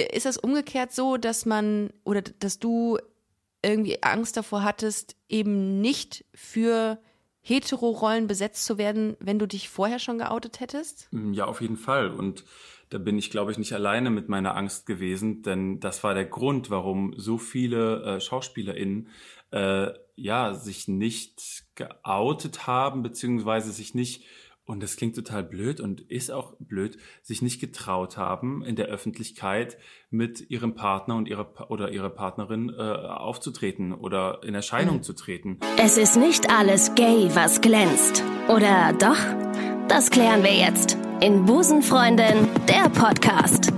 ist das umgekehrt so, dass man oder dass du irgendwie Angst davor hattest, eben nicht für Hetero-Rollen besetzt zu werden, wenn du dich vorher schon geoutet hättest? Mm, ja, auf jeden Fall. Und da bin ich, glaube ich, nicht alleine mit meiner Angst gewesen, denn das war der Grund, warum so viele äh, SchauspielerInnen äh, ja sich nicht geoutet haben, beziehungsweise sich nicht und das klingt total blöd und ist auch blöd, sich nicht getraut haben, in der Öffentlichkeit mit ihrem Partner und ihrer oder ihrer Partnerin äh, aufzutreten oder in Erscheinung mhm. zu treten. Es ist nicht alles gay, was glänzt. Oder doch? Das klären wir jetzt in Busenfreundin, der Podcast.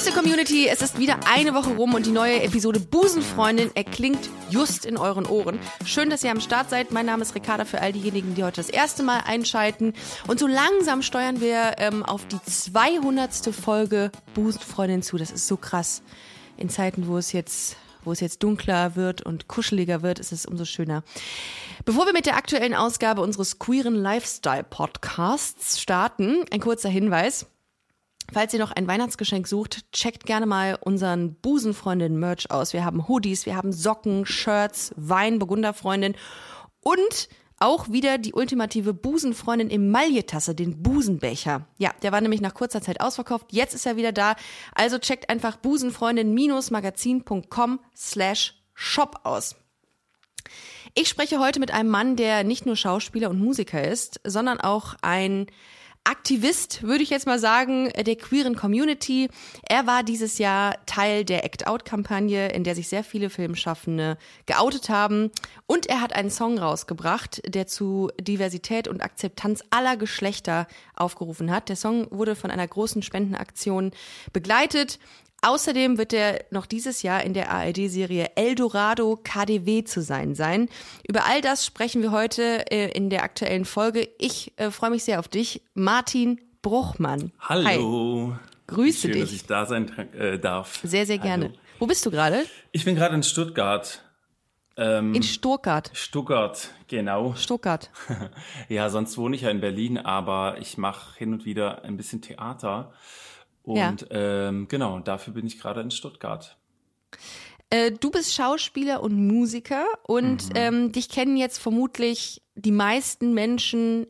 Liebste Community, es ist wieder eine Woche rum und die neue Episode Busenfreundin erklingt just in euren Ohren. Schön, dass ihr am Start seid. Mein Name ist Ricarda für all diejenigen, die heute das erste Mal einschalten. Und so langsam steuern wir ähm, auf die 200. Folge Busenfreundin zu. Das ist so krass. In Zeiten, wo es jetzt wo es jetzt dunkler wird und kuscheliger wird, ist es umso schöner. Bevor wir mit der aktuellen Ausgabe unseres queeren Lifestyle Podcasts starten, ein kurzer Hinweis. Falls ihr noch ein Weihnachtsgeschenk sucht, checkt gerne mal unseren Busenfreundin Merch aus. Wir haben Hoodies, wir haben Socken, Shirts, Wein, Burgunderfreundin und auch wieder die ultimative Busenfreundin Emaille-Tasse, den Busenbecher. Ja, der war nämlich nach kurzer Zeit ausverkauft. Jetzt ist er wieder da. Also checkt einfach busenfreundin-magazin.com slash shop aus. Ich spreche heute mit einem Mann, der nicht nur Schauspieler und Musiker ist, sondern auch ein Aktivist, würde ich jetzt mal sagen, der queeren Community. Er war dieses Jahr Teil der Act-Out-Kampagne, in der sich sehr viele Filmschaffende geoutet haben. Und er hat einen Song rausgebracht, der zu Diversität und Akzeptanz aller Geschlechter aufgerufen hat. Der Song wurde von einer großen Spendenaktion begleitet. Außerdem wird er noch dieses Jahr in der ARD-Serie Eldorado KDW zu sein sein. Über all das sprechen wir heute äh, in der aktuellen Folge. Ich äh, freue mich sehr auf dich, Martin Bruchmann. Hallo. Hi. Grüße Schön, dich. dass ich da sein äh, darf. Sehr, sehr gerne. Hallo. Wo bist du gerade? Ich bin gerade in Stuttgart. Ähm, in Stuttgart. Stuttgart, genau. Stuttgart. ja, sonst wohne ich ja in Berlin, aber ich mache hin und wieder ein bisschen Theater. Und ja. ähm, genau, dafür bin ich gerade in Stuttgart. Äh, du bist Schauspieler und Musiker und mhm. ähm, dich kennen jetzt vermutlich die meisten Menschen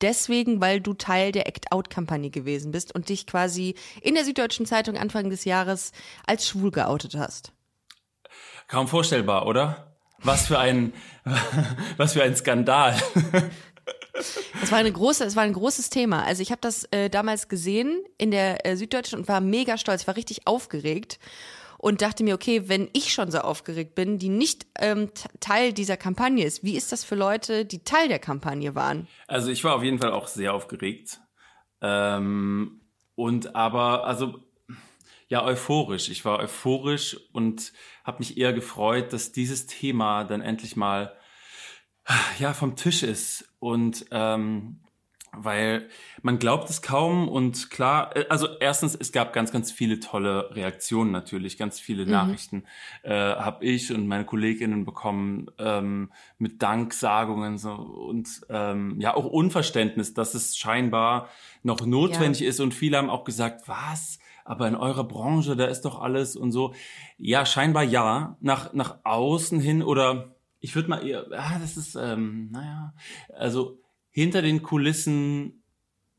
deswegen, weil du Teil der Act-Out-Kampagne gewesen bist und dich quasi in der Süddeutschen Zeitung Anfang des Jahres als schwul geoutet hast. Kaum vorstellbar, oder? Was für ein, was für ein Skandal. Das war eine große, es war ein großes Thema. Also ich habe das äh, damals gesehen in der äh, Süddeutschen und war mega stolz. Ich war richtig aufgeregt und dachte mir, okay, wenn ich schon so aufgeregt bin, die nicht ähm, Teil dieser Kampagne ist, wie ist das für Leute, die Teil der Kampagne waren? Also ich war auf jeden Fall auch sehr aufgeregt. Ähm, und aber, also ja, euphorisch. Ich war euphorisch und habe mich eher gefreut, dass dieses Thema dann endlich mal ja vom Tisch ist und ähm, weil man glaubt es kaum und klar, äh, also erstens, es gab ganz, ganz viele tolle Reaktionen natürlich, ganz viele mhm. Nachrichten äh, habe ich und meine Kolleginnen bekommen ähm, mit Danksagungen so und ähm, ja auch Unverständnis, dass es scheinbar noch notwendig ja. ist und viele haben auch gesagt, was? Aber in eurer Branche, da ist doch alles und so. Ja, scheinbar ja. Nach, nach außen hin oder ich würde mal eher, ah, das ist, ähm, naja, also hinter den Kulissen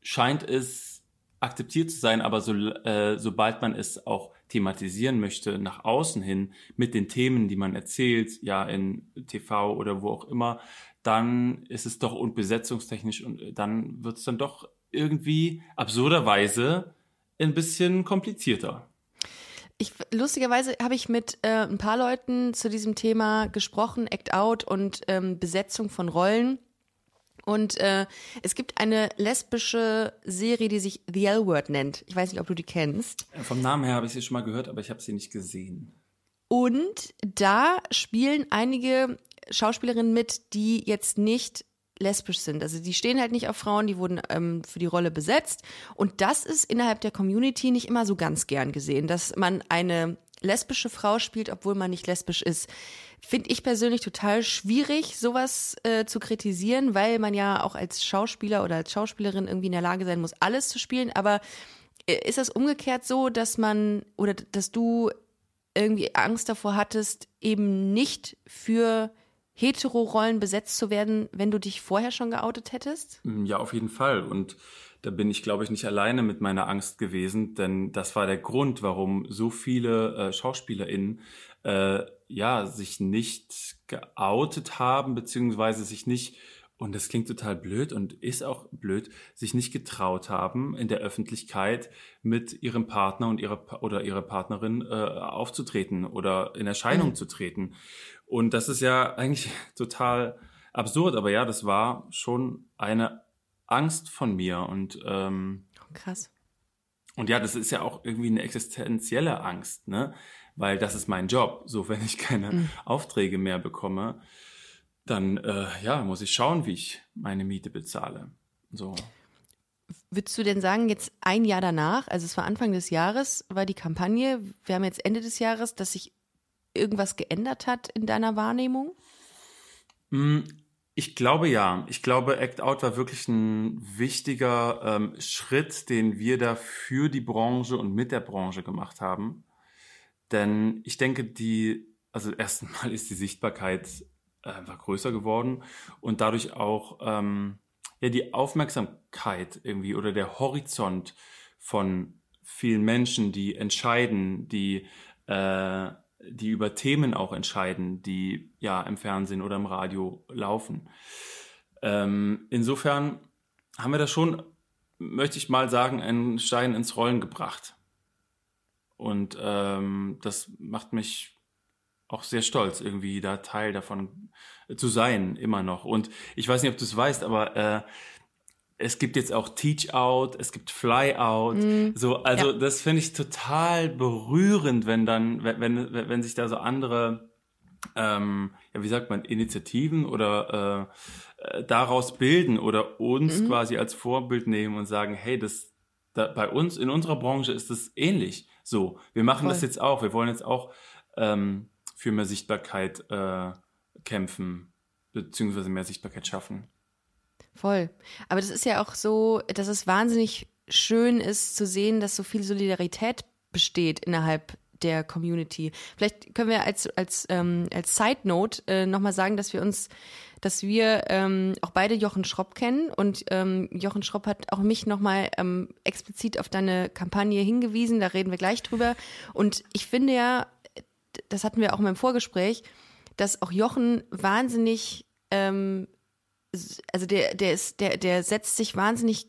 scheint es akzeptiert zu sein, aber so, äh, sobald man es auch thematisieren möchte, nach außen hin, mit den Themen, die man erzählt, ja, in TV oder wo auch immer, dann ist es doch unbesetzungstechnisch und dann wird es dann doch irgendwie absurderweise ein bisschen komplizierter. Ich, lustigerweise habe ich mit äh, ein paar Leuten zu diesem Thema gesprochen, Act Out und ähm, Besetzung von Rollen. Und äh, es gibt eine lesbische Serie, die sich The L-Word nennt. Ich weiß nicht, ob du die kennst. Vom Namen her habe ich sie schon mal gehört, aber ich habe sie nicht gesehen. Und da spielen einige Schauspielerinnen mit, die jetzt nicht lesbisch sind. Also die stehen halt nicht auf Frauen, die wurden ähm, für die Rolle besetzt. Und das ist innerhalb der Community nicht immer so ganz gern gesehen, dass man eine lesbische Frau spielt, obwohl man nicht lesbisch ist. Finde ich persönlich total schwierig, sowas äh, zu kritisieren, weil man ja auch als Schauspieler oder als Schauspielerin irgendwie in der Lage sein muss, alles zu spielen. Aber Ist das umgekehrt so, dass man oder dass du irgendwie Angst davor hattest, eben nicht für Hetero-Rollen besetzt zu werden, wenn du dich vorher schon geoutet hättest? Ja, auf jeden Fall. Und da bin ich, glaube ich, nicht alleine mit meiner Angst gewesen, denn das war der Grund, warum so viele äh, SchauspielerInnen äh, ja sich nicht geoutet haben, beziehungsweise sich nicht und das klingt total blöd und ist auch blöd, sich nicht getraut haben, in der Öffentlichkeit mit ihrem Partner und ihrer oder ihrer Partnerin äh, aufzutreten oder in Erscheinung mhm. zu treten. Und das ist ja eigentlich total absurd, aber ja, das war schon eine Angst von mir und ähm, oh, krass. Und ja, das ist ja auch irgendwie eine existenzielle Angst, ne? Weil das ist mein Job. So, wenn ich keine mhm. Aufträge mehr bekomme, dann äh, ja, muss ich schauen, wie ich meine Miete bezahle. So. Würdest du denn sagen, jetzt ein Jahr danach, also es war Anfang des Jahres, war die Kampagne, wir haben jetzt Ende des Jahres, dass sich irgendwas geändert hat in deiner Wahrnehmung? Mm, ich glaube ja. Ich glaube, Act Out war wirklich ein wichtiger ähm, Schritt, den wir da für die Branche und mit der Branche gemacht haben. Denn ich denke, die, also erstmal ist die Sichtbarkeit einfach größer geworden und dadurch auch ähm, ja die Aufmerksamkeit irgendwie oder der Horizont von vielen Menschen, die entscheiden, die äh, die über Themen auch entscheiden, die ja im Fernsehen oder im Radio laufen. Ähm, insofern haben wir da schon, möchte ich mal sagen, einen Stein ins Rollen gebracht. Und ähm, das macht mich auch sehr stolz, irgendwie da Teil davon zu sein, immer noch. Und ich weiß nicht, ob du es weißt, aber äh, es gibt jetzt auch Teach Out, es gibt Fly Out. Mm, so, also ja. das finde ich total berührend, wenn dann, wenn, wenn, wenn sich da so andere, ähm, ja, wie sagt man, Initiativen oder äh, daraus bilden oder uns mhm. quasi als Vorbild nehmen und sagen, hey, das da, bei uns in unserer Branche ist das ähnlich. So, wir machen Voll. das jetzt auch. Wir wollen jetzt auch ähm, für mehr Sichtbarkeit äh, kämpfen, beziehungsweise mehr Sichtbarkeit schaffen. Voll. Aber das ist ja auch so, dass es wahnsinnig schön ist zu sehen, dass so viel Solidarität besteht innerhalb der Community. Vielleicht können wir als, als, ähm, als Side Note äh, nochmal sagen, dass wir uns, dass wir ähm, auch beide Jochen Schropp kennen und ähm, Jochen Schropp hat auch mich nochmal ähm, explizit auf deine Kampagne hingewiesen, da reden wir gleich drüber. Und ich finde ja, das hatten wir auch im Vorgespräch, dass auch Jochen wahnsinnig, ähm, also der, der ist, der, der setzt sich wahnsinnig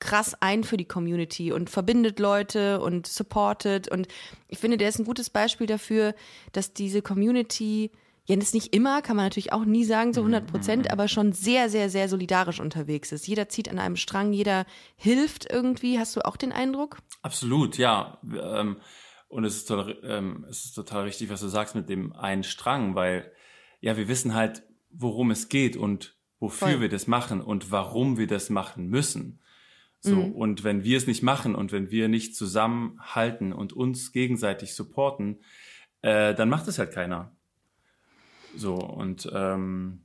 krass ein für die Community und verbindet Leute und supportet. Und ich finde, der ist ein gutes Beispiel dafür, dass diese Community, ja, das nicht immer, kann man natürlich auch nie sagen, so 100 Prozent, mhm. aber schon sehr, sehr, sehr solidarisch unterwegs ist. Jeder zieht an einem Strang, jeder hilft irgendwie. Hast du auch den Eindruck? Absolut, ja. Ähm und es ist, total, ähm, es ist total richtig, was du sagst mit dem einen Strang, weil ja, wir wissen halt, worum es geht und wofür Voll. wir das machen und warum wir das machen müssen. So, mhm. und wenn wir es nicht machen und wenn wir nicht zusammenhalten und uns gegenseitig supporten, äh, dann macht es halt keiner. So, und ähm,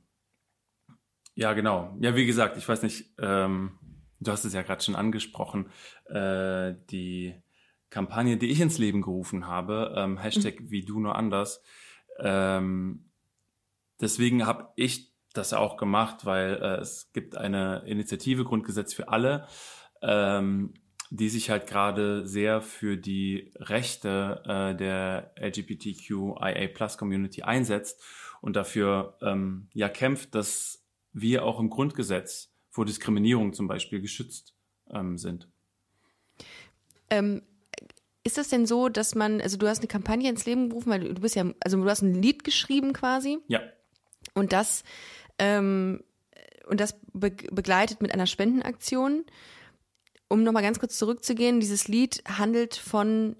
ja, genau. Ja, wie gesagt, ich weiß nicht, ähm, du hast es ja gerade schon angesprochen, äh, die Kampagne, die ich ins Leben gerufen habe, ähm, Hashtag mhm. wie du nur anders. Ähm, deswegen habe ich das auch gemacht, weil äh, es gibt eine Initiative Grundgesetz für alle, ähm, die sich halt gerade sehr für die Rechte äh, der LGBTQIA Plus Community einsetzt und dafür ähm, ja kämpft, dass wir auch im Grundgesetz vor Diskriminierung zum Beispiel geschützt ähm, sind. Ähm, ist das denn so, dass man, also du hast eine Kampagne ins Leben gerufen, weil du bist ja, also du hast ein Lied geschrieben quasi. Ja. Und das, ähm, und das be begleitet mit einer Spendenaktion. Um nochmal ganz kurz zurückzugehen, dieses Lied handelt von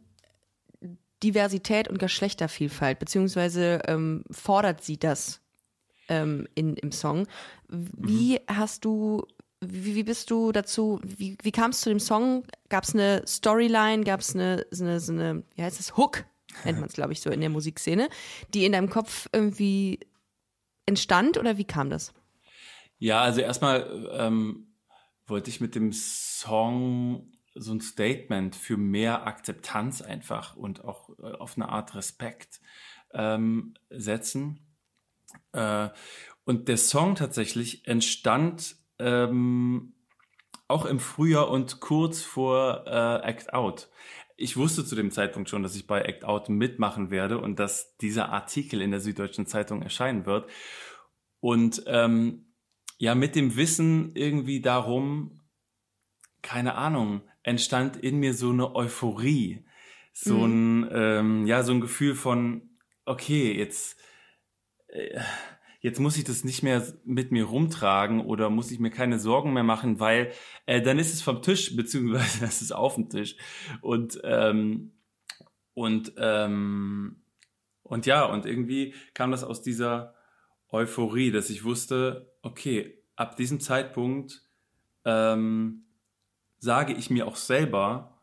Diversität und Geschlechtervielfalt, beziehungsweise ähm, fordert sie das ähm, in, im Song. Wie mhm. hast du wie, wie bist du dazu, wie, wie kam es zu dem Song? Gab es eine Storyline, gab es eine, so eine, so eine, wie heißt das, Hook, nennt man es, glaube ich, so in der Musikszene, die in deinem Kopf irgendwie entstand oder wie kam das? Ja, also erstmal ähm, wollte ich mit dem Song so ein Statement für mehr Akzeptanz einfach und auch äh, auf eine Art Respekt ähm, setzen. Äh, und der Song tatsächlich entstand ähm, auch im Frühjahr und kurz vor äh, Act Out. Ich wusste zu dem Zeitpunkt schon, dass ich bei Act Out mitmachen werde und dass dieser Artikel in der Süddeutschen Zeitung erscheinen wird. Und ähm, ja, mit dem Wissen irgendwie darum, keine Ahnung, entstand in mir so eine Euphorie, so mhm. ein ähm, ja so ein Gefühl von okay, jetzt äh, jetzt muss ich das nicht mehr mit mir rumtragen oder muss ich mir keine Sorgen mehr machen, weil äh, dann ist es vom Tisch beziehungsweise es ist auf dem Tisch. Und ähm, und ähm, und ja und irgendwie kam das aus dieser Euphorie, dass ich wusste, okay, ab diesem Zeitpunkt ähm, sage ich mir auch selber,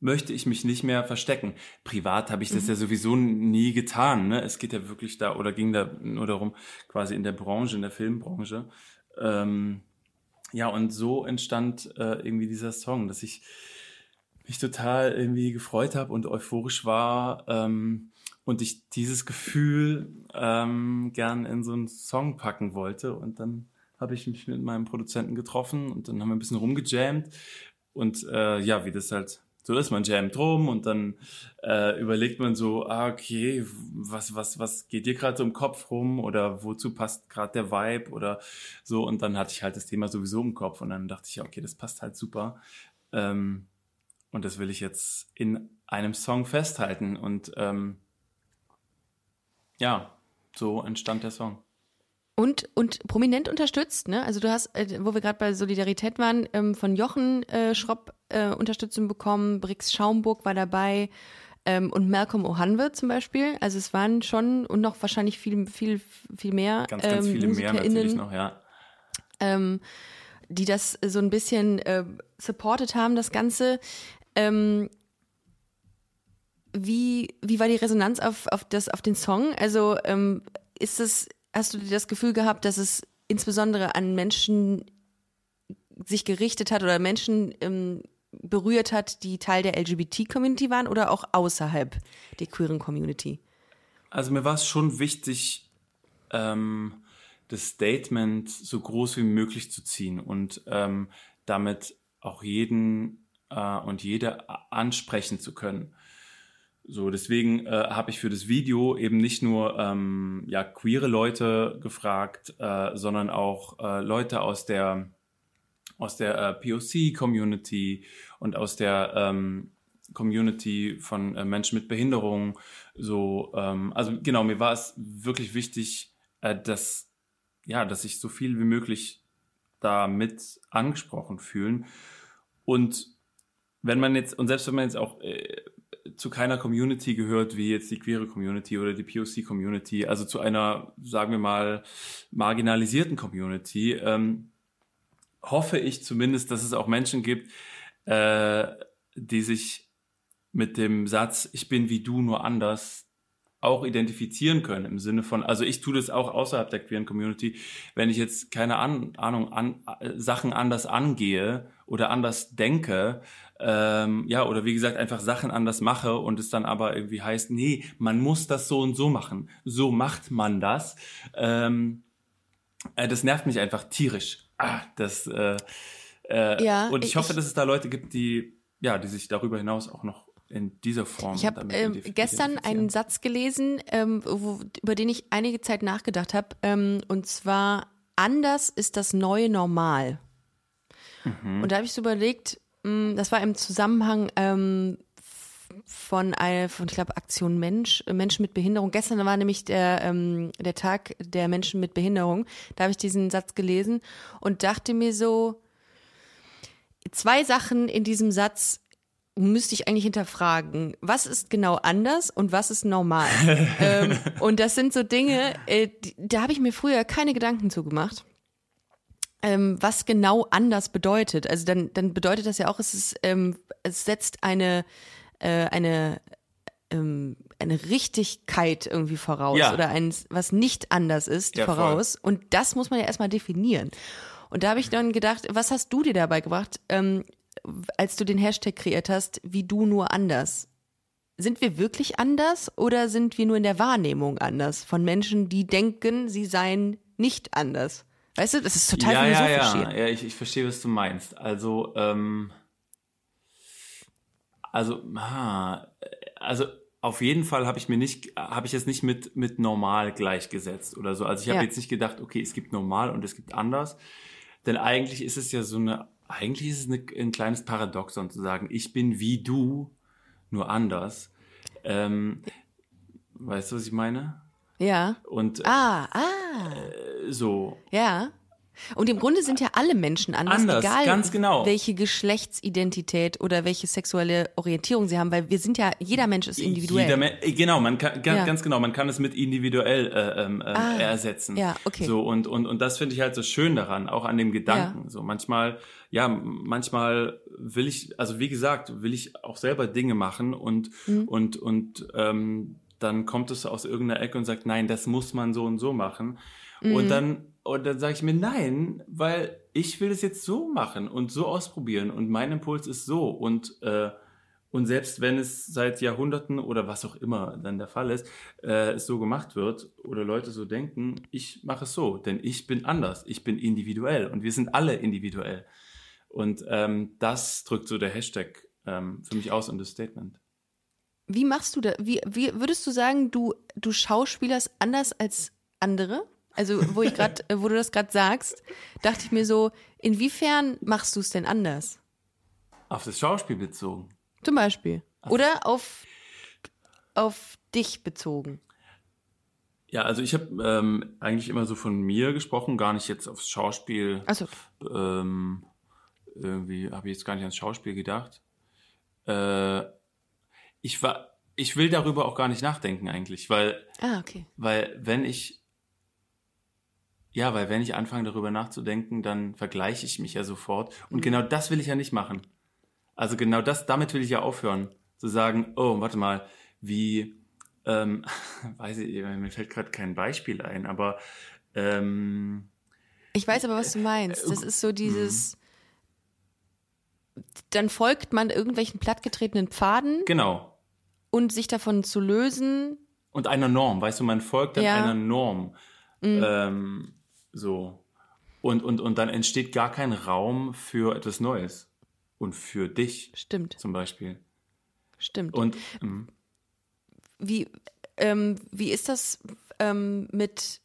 möchte ich mich nicht mehr verstecken. Privat habe ich das mhm. ja sowieso nie getan. Ne? Es geht ja wirklich da oder ging da nur darum, quasi in der Branche, in der Filmbranche. Ähm, ja, und so entstand äh, irgendwie dieser Song, dass ich mich total irgendwie gefreut habe und euphorisch war ähm, und ich dieses Gefühl ähm, gern in so einen Song packen wollte. Und dann habe ich mich mit meinem Produzenten getroffen und dann haben wir ein bisschen rumgejammt. Und äh, ja, wie das halt so ist, man jammt rum und dann äh, überlegt man so, ah, okay, was, was, was geht dir gerade so im Kopf rum oder wozu passt gerade der Vibe oder so. Und dann hatte ich halt das Thema sowieso im Kopf und dann dachte ich, okay, das passt halt super. Ähm, und das will ich jetzt in einem Song festhalten. Und ähm, ja, so entstand der Song. Und, und prominent unterstützt, ne? Also du hast, äh, wo wir gerade bei Solidarität waren, ähm, von Jochen äh, Schropp äh, Unterstützung bekommen, Brix Schaumburg war dabei ähm, und Malcolm O'Hanwe zum Beispiel. Also es waren schon und noch wahrscheinlich viel, viel, viel mehr ganz, ganz ähm, viele mehr natürlich noch, ja. Ähm, die das so ein bisschen äh, supported haben, das Ganze. Ähm, wie, wie war die Resonanz auf, auf, das, auf den Song? Also ähm, ist es hast du das Gefühl gehabt, dass es insbesondere an Menschen sich gerichtet hat oder Menschen ähm, berührt hat, die Teil der LGBT-Community waren oder auch außerhalb der queeren Community? Also mir war es schon wichtig, ähm, das Statement so groß wie möglich zu ziehen und ähm, damit auch jeden äh, und jede ansprechen zu können. So, deswegen äh, habe ich für das Video eben nicht nur ähm, ja, queere Leute gefragt, äh, sondern auch äh, Leute aus der aus der äh, POC-Community und aus der ähm, Community von äh, Menschen mit Behinderung. So, ähm, also genau, mir war es wirklich wichtig, äh, dass ja, dass sich so viel wie möglich damit angesprochen fühlen. Und wenn man jetzt, und selbst wenn man jetzt auch äh, zu keiner Community gehört wie jetzt die queere Community oder die POC Community, also zu einer, sagen wir mal, marginalisierten Community, ähm, hoffe ich zumindest, dass es auch Menschen gibt, äh, die sich mit dem Satz, ich bin wie du, nur anders, auch identifizieren können im Sinne von, also ich tue das auch außerhalb der queeren Community, wenn ich jetzt keine Ahnung, an, Sachen anders angehe oder anders denke, ähm, ja, oder wie gesagt, einfach Sachen anders mache und es dann aber irgendwie heißt, nee, man muss das so und so machen. So macht man das. Ähm, äh, das nervt mich einfach tierisch. Ah, das, äh, äh, ja, und ich, ich hoffe, dass es da Leute gibt, die, ja, die sich darüber hinaus auch noch in dieser Form. Ich habe ähm, gestern einen Satz gelesen, ähm, wo, über den ich einige Zeit nachgedacht habe, ähm, und zwar anders ist das neue Normal. Mhm. Und da habe ich so überlegt, hm, das war im Zusammenhang ähm, von einer, von ich glaube Aktion Mensch, Menschen mit Behinderung. Gestern war nämlich der ähm, der Tag der Menschen mit Behinderung. Da habe ich diesen Satz gelesen und dachte mir so zwei Sachen in diesem Satz müsste ich eigentlich hinterfragen, was ist genau anders und was ist normal? ähm, und das sind so Dinge, äh, die, da habe ich mir früher keine Gedanken zu gemacht. Ähm, was genau anders bedeutet. Also dann, dann bedeutet das ja auch, es ist, ähm, es setzt eine, äh, eine, ähm, eine Richtigkeit irgendwie voraus ja. oder ein, was nicht anders ist, ja, voraus. Voll. Und das muss man ja erstmal definieren. Und da habe ich dann gedacht, was hast du dir dabei gebracht? Ähm, als du den Hashtag kreiert hast, wie du nur anders. Sind wir wirklich anders oder sind wir nur in der Wahrnehmung anders von Menschen, die denken, sie seien nicht anders? Weißt du, das ist total ja, philosophisch ja, ja, hier. ja, ich, ich verstehe, was du meinst. Also, ähm, also, ah, also auf jeden Fall habe ich mir nicht, habe ich es nicht mit mit normal gleichgesetzt oder so. Also ich habe Ja. jetzt nicht gedacht, okay, es gibt normal und es gibt anders, denn eigentlich ist es ja so eine, eigentlich ist es eine, ein kleines Paradoxon zu sagen, ich bin wie du, nur anders. Ähm, weißt du, was ich meine? Ja. Und Ah, ah, äh, so, ja. Und im Grunde sind ja alle Menschen anders, Anders, egal ganz genau. welche Geschlechtsidentität oder welche sexuelle Orientierung sie haben, weil wir sind ja, jeder Mensch ist individuell. Jeder, äh, genau, man kann ga- Ja. ganz genau, man kann es mit individuell äh, ähm, ähm, Ah, ersetzen. ja, okay. So und und und das finde ich halt so schön daran, auch an dem Gedanken. So manchmal, ja, manchmal will ich, also wie gesagt, will ich auch selber Dinge machen und Mhm. und und ähm, dann kommt es aus irgendeiner Ecke und sagt, nein, das muss man so und so machen. Mhm. Und dann und dann sage ich mir nein, weil ich will es jetzt so machen und so ausprobieren und mein Impuls ist so und äh, und selbst wenn es seit Jahrhunderten oder was auch immer dann der Fall ist, äh, es so gemacht wird oder Leute so denken, ich mache es so, denn ich bin anders, ich bin individuell und wir sind alle individuell. Und ähm, das drückt so der Hashtag ähm, für mich aus und das Statement. Wie machst du das? Wie, wie würdest du sagen, du, du schauspielerst anders als andere? Also, wo ich gerade, wo du das gerade sagst, dachte ich mir so, inwiefern machst du es denn anders? Auf das Schauspiel bezogen. Zum Beispiel. Oder auf, auf dich bezogen. Ja, also ich habe ähm, eigentlich immer so von mir gesprochen, gar nicht jetzt aufs Schauspiel. Achso, ähm, irgendwie habe ich jetzt gar nicht ans Schauspiel gedacht. Äh, ich war, ich will darüber auch gar nicht nachdenken eigentlich, weil, ah, okay. weil wenn ich, ja, weil wenn ich anfange darüber nachzudenken, dann vergleiche ich mich ja sofort. Und genau das will ich ja nicht machen. Also genau das, damit will ich ja aufhören, zu sagen, oh, warte mal, wie, ähm, weiß ich, mir fällt gerade kein Beispiel ein, aber ähm, Ich weiß aber, was du meinst. Das ist so dieses, dann folgt man irgendwelchen plattgetretenen Pfaden genau. und sich davon zu lösen, und einer Norm, weißt du, man folgt dann Ja. Mhm. einer Norm. Ähm, so. Und, und, und dann entsteht gar kein Raum für etwas Neues. Und für dich stimmt, zum Beispiel. stimmt. Und mm, Wie, ähm, wie ist das ähm, mit.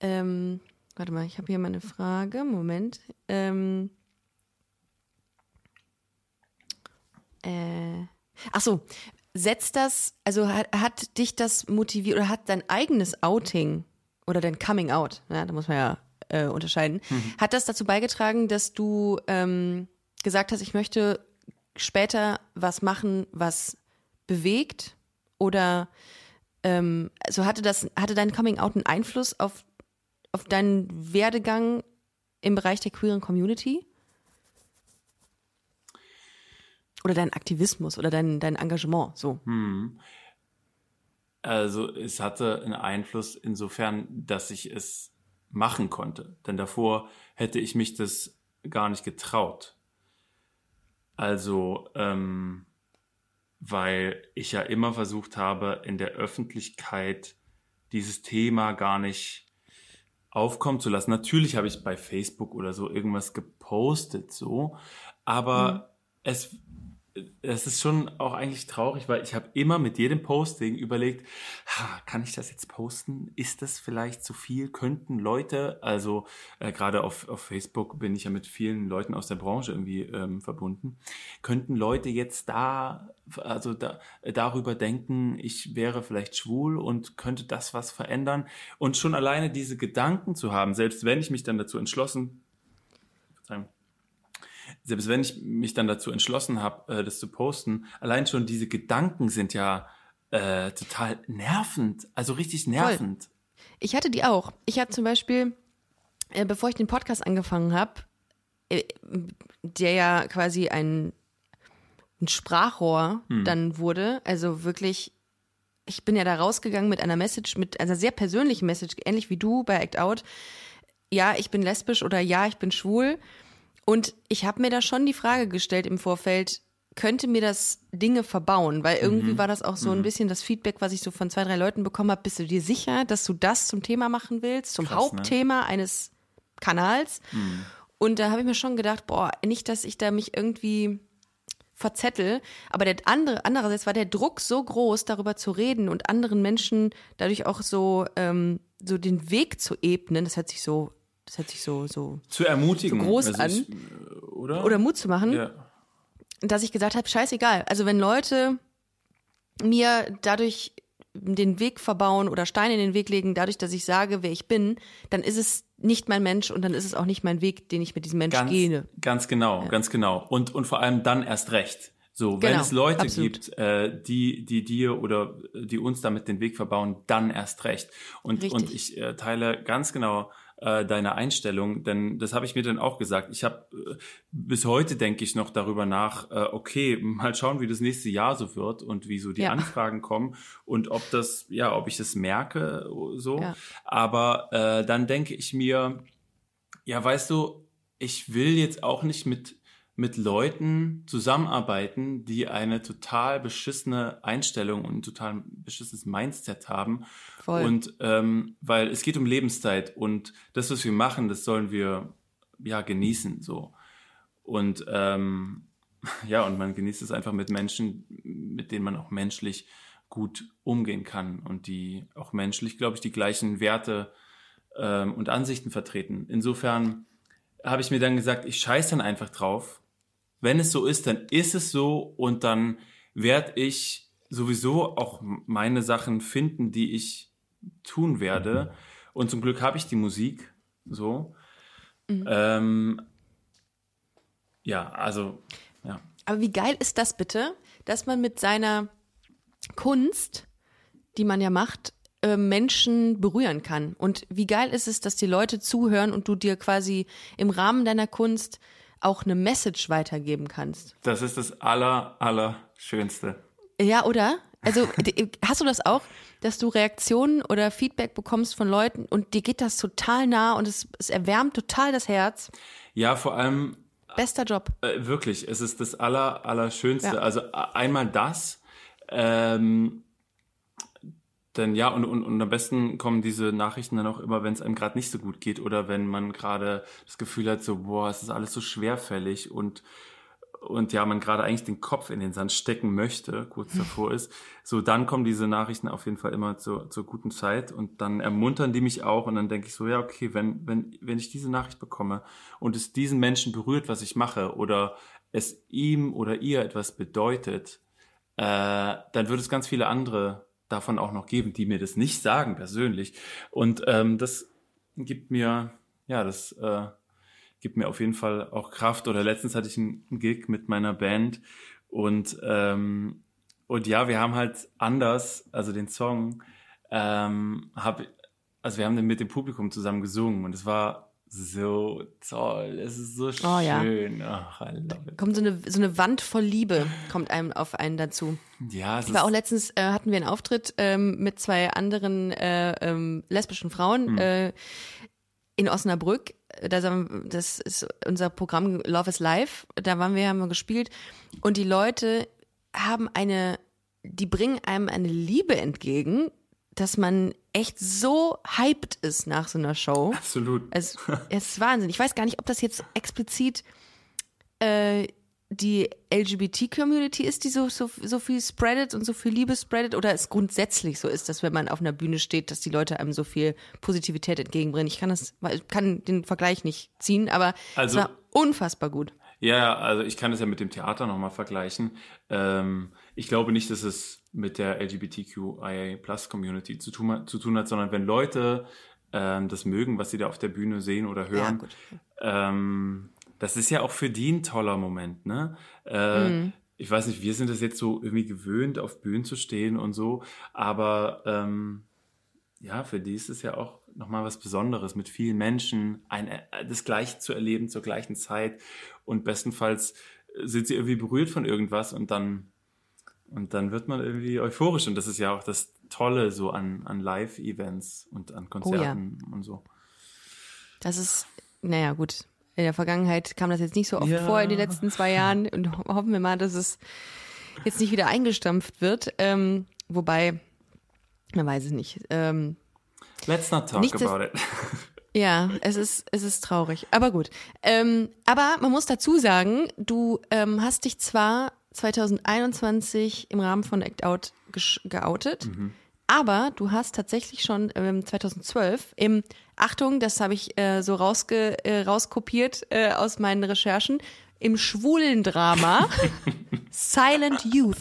Ähm, warte mal, ich habe hier mal eine Frage. Moment. Ähm, äh, ach so, setzt das, also hat, hat dich das motiviert oder hat dein eigenes Outing oder dein Coming Out, ja, da muss man ja äh, unterscheiden, hat das dazu beigetragen, dass du ähm, gesagt hast, ich möchte später was machen, was bewegt? Oder ähm, also hatte das, hatte dein Coming Out einen Einfluss auf, auf deinen Werdegang im Bereich der queeren Community? Oder dein Aktivismus oder dein, dein Engagement, so. also es hatte einen Einfluss insofern, dass ich es machen konnte. Denn davor hätte ich mich das gar nicht getraut. Also, ähm, weil ich ja immer versucht habe, in der Öffentlichkeit dieses Thema gar nicht aufkommen zu lassen. Natürlich habe ich bei Facebook oder so irgendwas gepostet, so, aber es, es ist schon auch eigentlich traurig, weil ich habe immer mit jedem Posting überlegt, kann ich das jetzt posten? Ist das vielleicht zu viel? Könnten Leute, also äh, gerade auf, auf Facebook bin ich ja mit vielen Leuten aus der Branche irgendwie ähm, verbunden, könnten Leute jetzt da, also da, darüber denken, ich wäre vielleicht schwul und könnte das was verändern? Und schon alleine diese Gedanken zu haben, selbst wenn ich mich dann dazu entschlossen, Verzeihung, selbst wenn ich mich dann dazu entschlossen habe, äh, das zu posten, allein schon diese Gedanken sind ja äh, total nervend, also richtig nervend. Ich hatte die auch. Ich habe zum Beispiel, äh, bevor ich den Podcast angefangen habe, äh, der ja quasi ein, ein Sprachrohr dann wurde, also wirklich, ich bin ja da rausgegangen mit einer Message, mit einer sehr persönlichen Message, ähnlich wie du bei Act Out. Ja, ich bin lesbisch oder ja, ich bin schwul. Und ich habe mir da schon die Frage gestellt im Vorfeld, könnte mir das Dinge verbauen? Weil irgendwie Mhm. war das auch so ein bisschen das Feedback, was ich so von zwei, drei Leuten bekommen habe. Bist du dir sicher, dass du das zum Thema machen willst? Zum Krass, ne? Hauptthema eines Kanals? Mhm. Und da habe ich mir schon gedacht, boah, nicht, dass ich da mich irgendwie verzettel. Aber der andere, andererseits war der Druck so groß, darüber zu reden und anderen Menschen dadurch auch so, ähm, so den Weg zu ebnen. Das hört sich so, das hört sich so, so, Zu ermutigen. So groß Also ich, äh, oder? oder Mut zu machen. Ja. dass ich gesagt habe, scheißegal. Also wenn Leute mir dadurch den Weg verbauen oder Steine in den Weg legen, dadurch, dass ich sage, wer ich bin, dann ist es nicht mein Mensch und dann ist es auch nicht mein Weg, den ich mit diesem Mensch Ganz, gehe. ganz genau, ganz genau. Und, und vor allem dann erst recht. So, wenn Genau, es Leute absolut. gibt, äh, die, die dir oder die uns damit den Weg verbauen, dann erst recht. Und, Richtig. und ich äh, teile ganz genau äh, deine Einstellung, denn das habe ich mir dann auch gesagt. Ich habe äh, bis heute denke ich noch darüber nach, äh, okay, mal schauen, wie das nächste Jahr so wird und wie so die Ja. Anfragen kommen und ob das, ja, ob ich das merke, so. Ja. Aber äh, dann denke ich mir, ja, weißt du, ich will jetzt auch nicht mit, mit Leuten zusammenarbeiten, die eine total beschissene Einstellung und ein total beschissenes Mindset haben. Voll. Und ähm, weil es geht um Lebenszeit und das, was wir machen, das sollen wir ja genießen so. Und ähm, ja, und man genießt es einfach mit Menschen, mit denen man auch menschlich gut umgehen kann und die auch menschlich, glaube ich, die gleichen Werte ähm, und Ansichten vertreten. Insofern habe ich mir dann gesagt, ich scheiße dann einfach drauf. Wenn es so ist, dann ist es so und dann werde ich sowieso auch meine Sachen finden, die ich tun werde. Und zum Glück habe ich die Musik so. Ähm, ja, also, ja. Aber wie geil ist das bitte, dass man mit seiner Kunst, die man ja macht, äh, Menschen berühren kann? Und wie geil ist es, dass die Leute zuhören und du dir quasi im Rahmen deiner Kunst auch eine Message weitergeben kannst? Das ist das aller, aller Schönste. Ja, oder? Also hast du das auch, dass du Reaktionen oder Feedback bekommst von Leuten und dir geht das total nah und es, es erwärmt total das Herz? Ja, vor allem Bester Job. Äh, wirklich, es ist das aller, Allerschönste. Ja. Also einmal das, ähm, denn ja, und, und, und am besten kommen diese Nachrichten dann auch immer, wenn es einem gerade nicht so gut geht oder wenn man gerade das Gefühl hat, so, boah, es ist alles so schwerfällig und und ja, man gerade eigentlich den Kopf in den Sand stecken möchte, kurz davor ist, so dann kommen diese Nachrichten auf jeden Fall immer zur, zur guten Zeit und dann ermuntern die mich auch und dann denke ich so, ja, okay, wenn, wenn, wenn ich diese Nachricht bekomme und es diesen Menschen berührt, was ich mache oder es ihm oder ihr etwas bedeutet, äh, dann wird es ganz viele andere davon auch noch geben, die mir das nicht sagen persönlich. Und ähm, das gibt mir, ja, das äh, gibt mir auf jeden Fall auch Kraft. Oder letztens hatte ich einen Gig mit meiner Band und ähm, und ja, wir haben halt anders, also den Song, ähm, hab, also wir haben den mit dem Publikum zusammen gesungen und es war so toll, es ist so Oh ja. schön. Ach, love it. Kommt so eine, so eine Wand voll Liebe, kommt einem auf einen dazu. Ja, es Ich war auch letztens, äh, hatten wir einen Auftritt ähm, mit zwei anderen äh, ähm, lesbischen Frauen äh, in Osnabrück. Da sagen- Das ist unser Programm Love is Life. Da waren wir, haben wir gespielt. Und die Leute haben eine, die bringen einem eine Liebe entgegen, dass man echt so hyped ist nach so einer Show. absolut. Es, es ist Wahnsinn. Ich weiß gar nicht, ob das jetzt explizit äh, die LGBT-Community ist, die so, so, so viel spreadet und so viel Liebe spreadet, oder es grundsätzlich so ist, dass wenn man auf einer Bühne steht, dass die Leute einem so viel Positivität entgegenbringen. Ich kann das, kann den Vergleich nicht ziehen, aber Also- es war unfassbar gut. Ja, also ich kann es ja mit dem Theater nochmal vergleichen. Ähm, ich glaube nicht, dass es mit der LGBTQIA Plus Community zu tun, zu tun hat, sondern wenn Leute ähm, das mögen, was sie da auf der Bühne sehen oder hören, gut. ähm, das ist ja auch für die ein toller Moment, ne? Äh, Mhm. Ich weiß nicht, wir sind es jetzt so irgendwie gewöhnt, auf Bühnen zu stehen und so, aber ähm, ja, für die ist es ja auch nochmal was Besonderes, mit vielen Menschen ein, äh, das Gleiche zu erleben zur gleichen Zeit und bestenfalls äh, sind sie irgendwie berührt von irgendwas und dann und dann wird man irgendwie euphorisch und das ist ja auch das Tolle so an, an Live-Events und an Konzerten und so. Das ist, naja, gut. In der Vergangenheit kam das jetzt nicht so oft Ja. vor in den letzten zwei Jahren und ho hoffen wir mal, dass es jetzt nicht wieder eingestampft wird. Ähm, wobei, man weiß es nicht. Ähm, Let's not talk Nichts ist- about it. ja, es ist, es ist traurig. Aber gut. Ähm, aber man muss dazu sagen, du ähm, hast dich zwar 2021 im Rahmen von Act Out geoutet, aber du hast tatsächlich schon ähm, 2012 im, Achtung, das habe ich äh, so rausge, äh, rauskopiert äh, aus meinen Recherchen, im schwulen Drama Silent Youth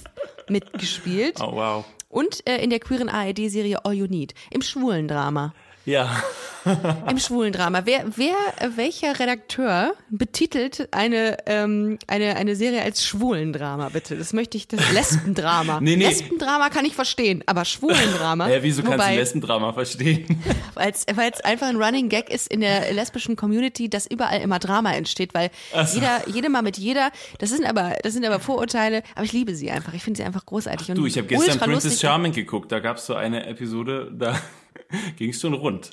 mitgespielt Oh, wow. und äh, in der queeren ARD-Serie All You Need im schwulen Drama. Ja. Im schwulen Drama. Wer, wer, welcher Redakteur betitelt eine, ähm, eine, eine Serie als schwulen Drama, bitte? Das möchte ich, das Lesbendrama. Nee, nee. Lesbendrama kann ich verstehen, aber schwulen Drama. Äh, wieso kannst du wobei, Lesbendrama verstehen? Weil es einfach ein Running Gag ist in der lesbischen Community, dass überall immer Drama entsteht, weil jeder, jede mal mit jeder, das sind aber, das sind aber Vorurteile, aber ich liebe sie einfach. Ich finde sie einfach großartig. und Du, ich habe gestern Princess. Charming geguckt. Da gab es so eine Episode, da ging es schon rund.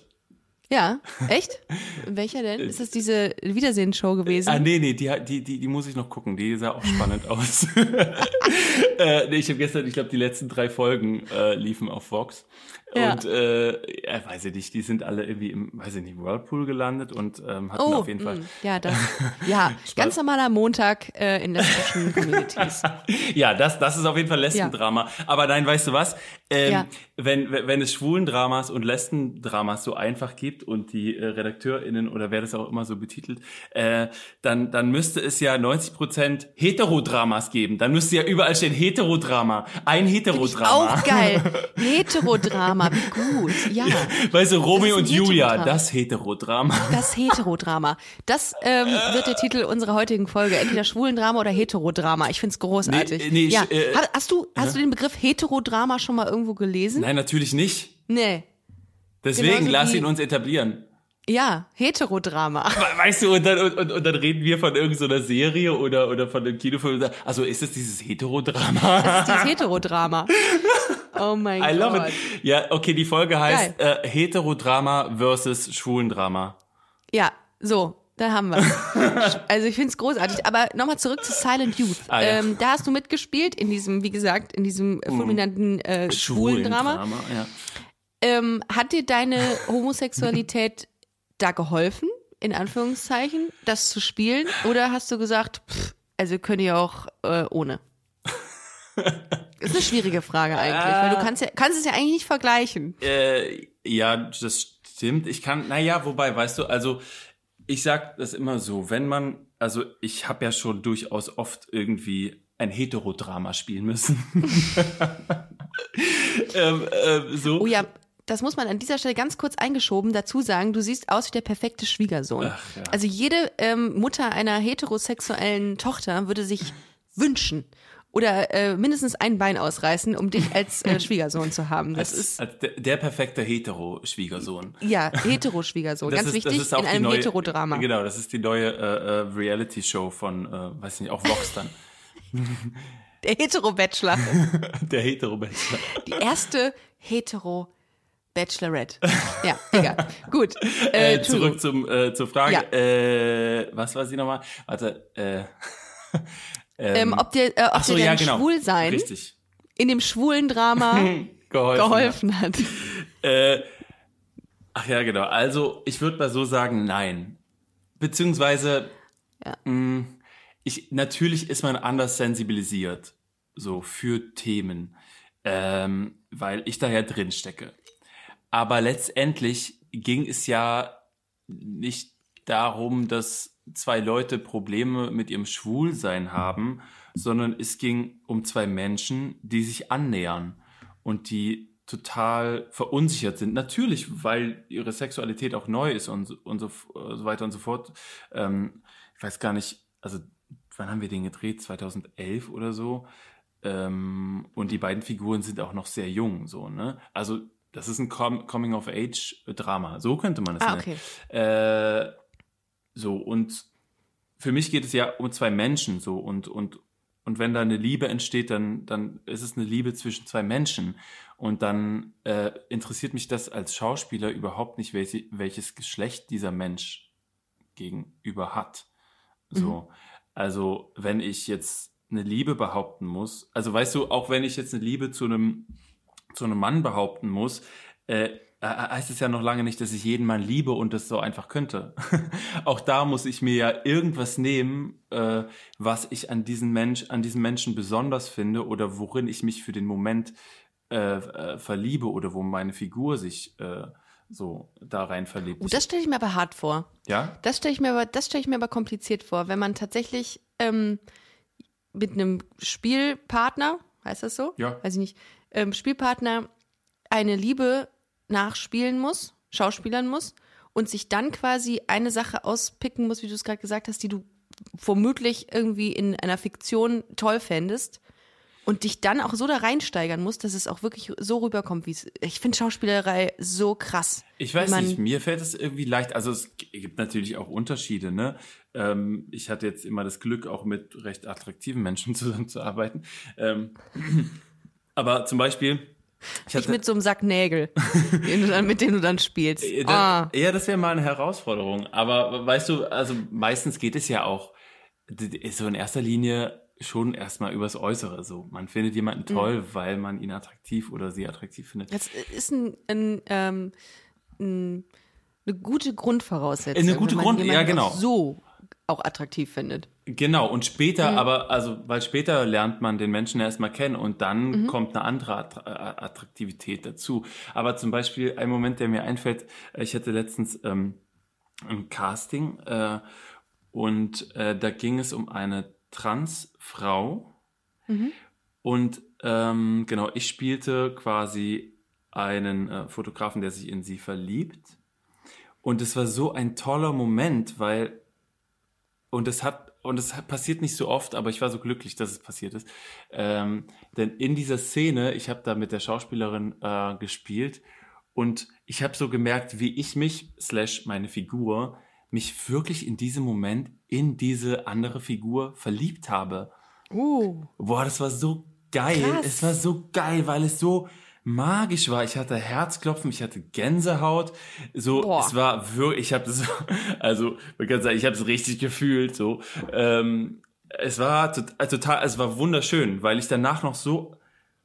Ja, echt? Welcher denn? Ist das diese Wiedersehensshow gewesen? Ah, nee, nee, die, die, die, die muss ich noch gucken. Die sah auch spannend aus. äh, nee, ich habe gestern, ich glaube, die letzten drei Folgen äh, liefen auf Vox. Ja. Und äh, ja, weiß ich nicht, die sind alle irgendwie im, weiß ich nicht, Whirlpool gelandet und ähm, hatten Oh, auf jeden Fall. mh, ja, das, ja, ganz normaler Montag äh, in lesbischen Communities. Ja, das, das ist auf jeden Fall Lesbendrama. Aber nein, weißt du was? Ähm, Ja. wenn, wenn es Schwulendramas und Lesbendramas so einfach gibt und die äh, RedakteurInnen oder wer das auch immer so betitelt, äh, dann, dann müsste es ja 90% Heterodramas geben. Dann müsste ja überall stehen Heterodrama. Ein Heterodrama. Auch geil. Heterodrama, wie gut. Ja, Weißt du, Romeo und Julia, Heterodrama. das Heterodrama. das Heterodrama. Das ähm, wird der Titel unserer heutigen Folge. Entweder Schwulendrama oder Heterodrama. Ich find's großartig. Nee, nee, ich, ja. äh, Ha- hast du, hast du den Begriff Heterodrama schon mal irgendwo gelesen? Nein, natürlich nicht. Nee. Deswegen Genauso lass ihn uns etablieren. Ja, Heterodrama. Weißt du, und dann, und, und, dann reden wir von irgendeiner Serie oder, oder von einem Kinofilm. Also ist es dieses Heterodrama? Das ist das Heterodrama. Oh mein I love Gott. it. Ja, okay, die Folge heißt äh, Heterodrama versus Schwulendrama. Ja, so, da haben wir. Also ich find's großartig. Aber nochmal zurück zu Silent Youth. Ah, ja. ähm, da hast du mitgespielt in diesem, wie gesagt, in diesem fulminanten äh, Schwulendrama. Schwulendrama, ja. Ähm, hat dir deine Homosexualität da geholfen, in Anführungszeichen, das zu spielen? Oder hast du gesagt, pff, also könnt ihr auch äh, ohne? ist eine schwierige Frage eigentlich, weil du kannst, ja, kannst es ja eigentlich nicht vergleichen. Äh, ja, das stimmt. Ich kann, naja, wobei, weißt du, also ich sag das immer so, wenn man, also ich habe ja schon durchaus oft irgendwie ein Heterodrama spielen müssen. ähm, ähm, so. Oh ja, das muss man an dieser Stelle ganz kurz eingeschoben dazu sagen. Du siehst aus wie der perfekte Schwiegersohn. Ach, ja. Also jede ähm, Mutter einer heterosexuellen Tochter würde sich wünschen oder äh, mindestens ein Bein ausreißen, um dich als äh, Schwiegersohn zu haben. Das als, ist als der, der perfekte Hetero-Schwiegersohn. ja Hetero-Schwiegersohn, ganz ist- wichtig in einem neue, Heterodrama. Genau, das ist die neue äh, äh, Reality-Show von, äh, weiß nicht, auch Vox dann. Der Hetero-Bachelor, Der Hetero-Bachelor. die erste Hetero. Bachelorette. Ja, egal. Gut. Äh, Äh, zurück zum, äh, zur Frage. Ja. Äh, was war sie nochmal? Warte, äh, ähm, ob dir, äh, ob so, dir ja, genau. Schwulsein Richtig. in dem schwulen Drama Geholfen. geholfen hat. Äh, ach ja, genau. Also, ich würde mal so sagen, nein. Beziehungsweise, Ja. mh, ich, natürlich ist man anders sensibilisiert, so für Themen, ähm, weil ich da ja drin stecke. Aber letztendlich ging es ja nicht darum, dass zwei Leute Probleme mit ihrem Schwulsein haben, sondern es ging um zwei Menschen, die sich annähern und die total verunsichert sind. Natürlich, weil ihre Sexualität auch neu ist und, so- und so, so weiter und so fort. Ähm, ich weiß gar nicht, also wann haben wir den gedreht? 2011 oder so. Ähm, und die beiden Figuren sind auch noch sehr jung, so, ne? Also, das ist ein Com Coming-of-Age-Drama. So könnte man es Ah, nennen. okay. Äh, so, und für mich geht es ja um zwei Menschen, so, und, und, und wenn da eine Liebe entsteht, dann, dann ist es eine Liebe zwischen zwei Menschen. Und dann äh, interessiert mich das als Schauspieler überhaupt nicht, welche, welches Geschlecht dieser Mensch gegenüber hat. So. Mhm. Also, wenn ich jetzt eine Liebe behaupten muss, also weißt du, auch wenn ich jetzt eine Liebe zu einem, zu einem Mann behaupten muss, äh, heißt es ja noch lange nicht, dass ich jeden Mann liebe und das so einfach könnte. auch da muss ich mir ja irgendwas nehmen, äh, was ich an diesen Mensch, an diesem Menschen besonders finde oder worin ich mich für den Moment äh, äh, verliebe oder wo meine Figur sich äh, so da rein verliebt. Oh, das stelle ich mir aber hart vor. Ja? Das stelle ich mir aber, das stelle ich mir aber kompliziert vor, wenn man tatsächlich ähm, mit einem Spielpartner, heißt das so? Ja. Weiß ich nicht, ähm, Spielpartner eine Liebe nachspielen muss, schauspielern muss und sich dann quasi eine Sache auspicken muss, wie du es gerade gesagt hast, die du womöglich irgendwie in einer Fiktion toll fändest und dich dann auch so da reinsteigern musst, dass es auch wirklich so rüberkommt, wie es. Ich finde Schauspielerei so krass. Ich weiß nicht, mir fällt es irgendwie leicht. Also es gibt natürlich auch Unterschiede, ne? Ähm, ich hatte jetzt immer das Glück, auch mit recht attraktiven Menschen zusammenzuarbeiten. Ähm, aber zum Beispiel. Ich hatte, mit so einem Sack Nägel, dann, mit dem du dann spielst. Äh, ah. Ja, das wäre mal eine Herausforderung. Aber weißt du, also meistens geht es ja auch so in erster Linie schon erstmal übers Äußere so. Man findet jemanden mhm. toll, mhm. weil man ihn attraktiv oder sie attraktiv findet. Das ist ein, ein, ähm, ein eine gute Grundvoraussetzung. Eine gute Grund, ja genau. So auch attraktiv findet. Genau, und später, mhm. aber, also, weil später lernt man den Menschen erstmal kennen und dann mhm. kommt eine andere Attraktivität dazu. Aber zum Beispiel ein Moment, der mir einfällt, ich hatte letztens ähm, ein Casting äh, und äh, da ging es um eine Transfrau. Mhm. Und ähm, genau, ich spielte quasi einen äh, Fotografen, der sich in sie verliebt. Und es war so ein toller Moment, weil, und es hat, und es passiert nicht so oft, aber ich war so glücklich, dass es passiert ist. Ähm, denn in dieser Szene, ich habe da mit der Schauspielerin äh, gespielt und ich habe so gemerkt, wie ich mich, slash meine Figur, mich wirklich in diesem Moment in diese andere Figur verliebt habe. Uh. Boah, das war so geil. Krass. Es war so geil, weil es so magisch war. Ich hatte Herzklopfen, ich hatte Gänsehaut. So, Boah. es war wirklich, ich habe das, also man kann sagen, ich habe es richtig gefühlt. So, ähm, es war äh, total, es war wunderschön, weil ich danach noch so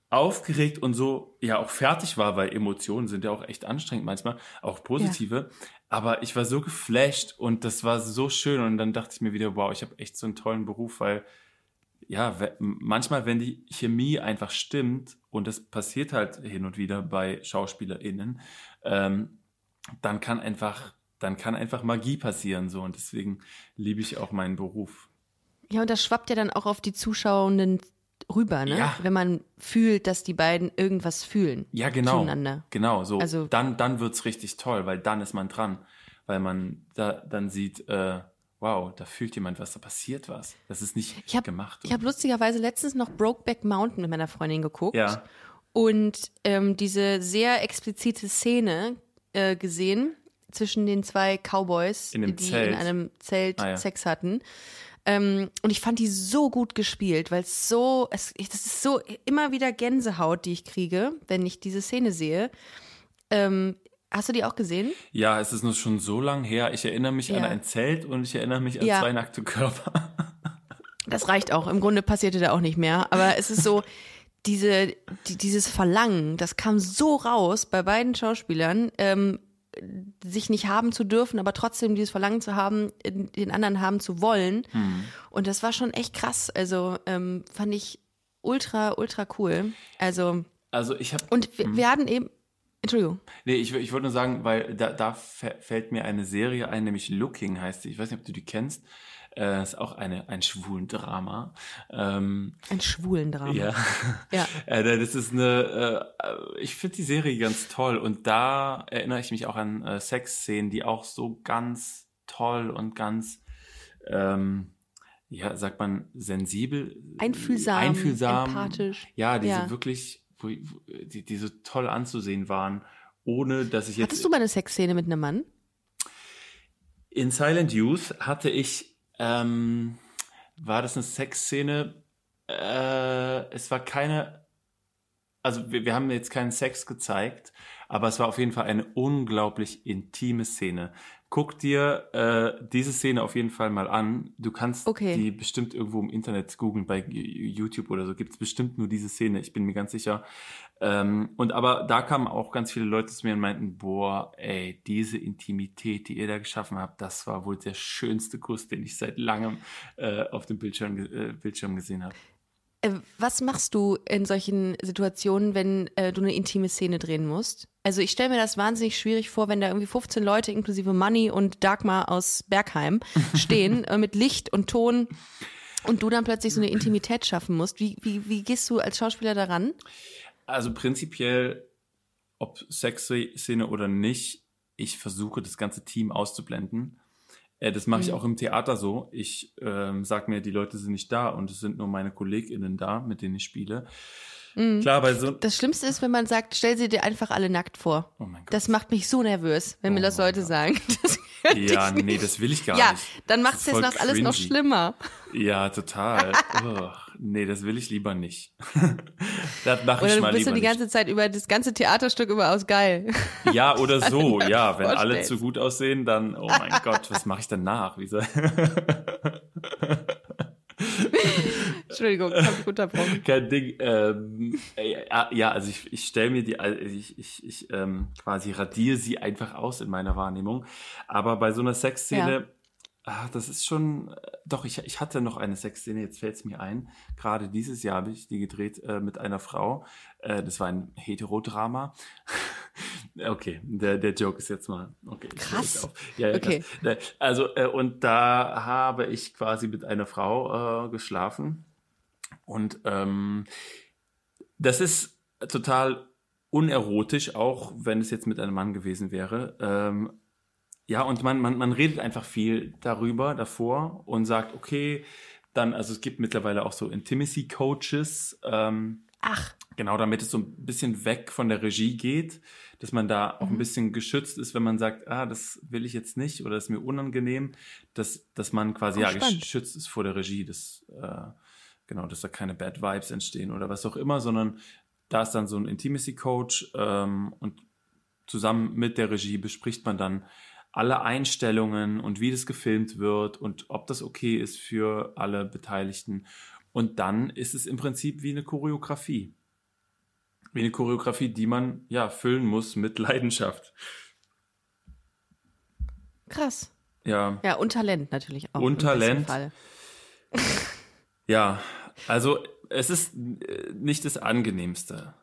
aufgeregt und so ja auch fertig war, weil Emotionen sind ja auch echt anstrengend manchmal, auch positive. Ja. Aber ich war so geflasht und das war so schön und dann dachte ich mir wieder, wow, ich habe echt so einen tollen Beruf, weil ja, manchmal, wenn die Chemie einfach stimmt und das passiert halt hin und wieder bei SchauspielerInnen, ähm, dann kann einfach, dann kann einfach Magie passieren so und deswegen liebe ich auch meinen Beruf. Ja, und das schwappt ja dann auch auf die Zuschauenden rüber, ne? Ja. Wenn man fühlt, dass die beiden irgendwas fühlen. Ja, genau. Zueinander. Genau, so. Also, dann, dann wird's richtig toll, weil dann ist man dran. Weil man da dann sieht, äh, wow, da fühlt jemand was, da passiert was. Das ist nicht ich hab, gemacht. Ich habe lustigerweise letztens noch Brokeback Mountain mit meiner Freundin geguckt. Ja. Und ähm, diese sehr explizite Szene äh, gesehen zwischen den zwei Cowboys, in die Zelt. in einem Zelt ah, ja. Sex hatten. Ähm, und ich fand die so gut gespielt, weil es so, es, das ist so immer wieder Gänsehaut, die ich kriege, wenn ich diese Szene sehe. Ähm, hast du die auch gesehen? Ja, es ist nur schon so lang her. Ich erinnere mich ja. an ein Zelt und ich erinnere mich an ja. zwei nackte Körper. Das reicht auch. Im Grunde passierte da auch nicht mehr. Aber es ist so, diese, die, dieses Verlangen, das kam so raus bei beiden Schauspielern. Ähm, sich nicht haben zu dürfen, aber trotzdem dieses Verlangen zu haben, den anderen haben zu wollen. Mhm. Und das war schon echt krass. Also ähm, fand ich ultra, ultra cool. Also, also ich habe. Und wir, mhm. wir hatten eben. Entschuldigung. Nee, ich, ich wollte nur sagen, weil da, da fällt mir eine Serie ein, nämlich Looking heißt sie. Ich weiß nicht, ob du die kennst. Äh, ist auch eine, ein schwulen Drama. Ähm, ein schwulen Drama. Ja. ja. äh, das ist eine, äh, ich finde die Serie ganz toll und da erinnere ich mich auch an äh, Sexszenen, die auch so ganz toll und ganz, ähm, ja, sagt man, sensibel. Einfühlsam. Einfühlsam. Empathisch. Ja, diese ja. wirklich, wo, die, die so toll anzusehen waren, ohne dass ich jetzt. Hattest du mal eine Sexszene mit einem Mann? In Silent Youth hatte ich ähm, war das eine Sexszene? Äh, es war keine. also wir, wir haben jetzt keinen Sex gezeigt, aber es war auf jeden Fall eine unglaublich intime Szene. Guck dir äh, diese Szene auf jeden Fall mal an. Du kannst Okay. die bestimmt irgendwo im Internet googeln, bei YouTube oder so gibt's bestimmt nur diese Szene, ich bin mir ganz sicher. Ähm, und aber da kamen auch ganz viele Leute zu mir und meinten, boah, ey, diese Intimität, die ihr da geschaffen habt, das war wohl der schönste Kuss, den ich seit langem äh, auf dem Bildschirm, äh, Bildschirm gesehen habe. Äh, Was machst du in solchen Situationen, wenn äh, du eine intime Szene drehen musst? Also ich stelle mir das wahnsinnig schwierig vor, wenn da irgendwie 15 Leute inklusive Money und Dagmar aus Bergheim stehen äh, mit Licht und Ton und du dann plötzlich so eine Intimität schaffen musst. Wie, wie, wie gehst du als Schauspieler daran? Also prinzipiell, ob Sexszene oder nicht, ich versuche das ganze Team auszublenden. Äh, das mache ich auch im Theater so. Ich ähm, sag mir, die Leute sind nicht da und es sind nur meine KollegInnen da, mit denen ich spiele. Klar, bei so. Das Schlimmste ist, wenn man sagt, stell sie dir einfach alle nackt vor. Oh mein Gott. Das macht mich so nervös, wenn mir Oh das mein Leute Gott. sagen. Das Ja, nee, das will ich gar Ja, nicht. dann Das macht es jetzt noch alles noch schlimmer. Ja, total. Ugh, nee, das will ich lieber nicht. das mache ich Oder du mal bist lieber die ganze nicht. Zeit über das ganze Theaterstück über aus geil. Ja, oder so, mir ja. Wenn alle zu gut aussehen, dann, oh mein Gott, was mache ich danach? Wie soll Entschuldigung, ich hab dich unterbrochen. Kein Ding. Ähm, äh, ja, also ich, ich stelle mir die, also ich, ich, ich ähm, quasi radiere sie einfach aus in meiner Wahrnehmung. Aber bei so einer Sexszene, ah, das ist schon, äh, doch, ich, ich hatte noch eine Sexszene, jetzt fällt es mir ein. Gerade dieses Jahr habe ich die gedreht äh, mit einer Frau. Äh, das war ein Heterodrama. Okay, der, der Joke ist jetzt mal. Okay, Krass. Ja, ja, Okay. krass. Ne, Also, äh, und da habe ich quasi mit einer Frau äh, geschlafen. Und ähm, das ist total unerotisch, auch wenn es jetzt mit einem Mann gewesen wäre. Ähm, ja, und man, man, man redet einfach viel darüber davor und sagt, okay, dann, also es gibt mittlerweile auch so Intimacy-Coaches, ähm, Ach, Genau, damit es so ein bisschen weg von der Regie geht, dass man da auch Mhm. ein bisschen geschützt ist, wenn man sagt, ah, das will ich jetzt nicht oder ist mir unangenehm, dass, dass man quasi Oh, ja spannend. geschützt ist vor der Regie, dass, äh, genau, dass da keine Bad Vibes entstehen oder was auch immer, sondern da ist dann so ein Intimacy Coach ähm, und zusammen mit der Regie bespricht man dann alle Einstellungen und wie das gefilmt wird und ob das okay ist für alle Beteiligten. Und dann ist es im Prinzip wie eine Choreografie. Wie eine Choreografie, die man ja füllen muss mit Leidenschaft. krass. Ja, Ja, und Talent natürlich auch. Und Talent. Ja. Also es ist äh, nicht das angenehmste.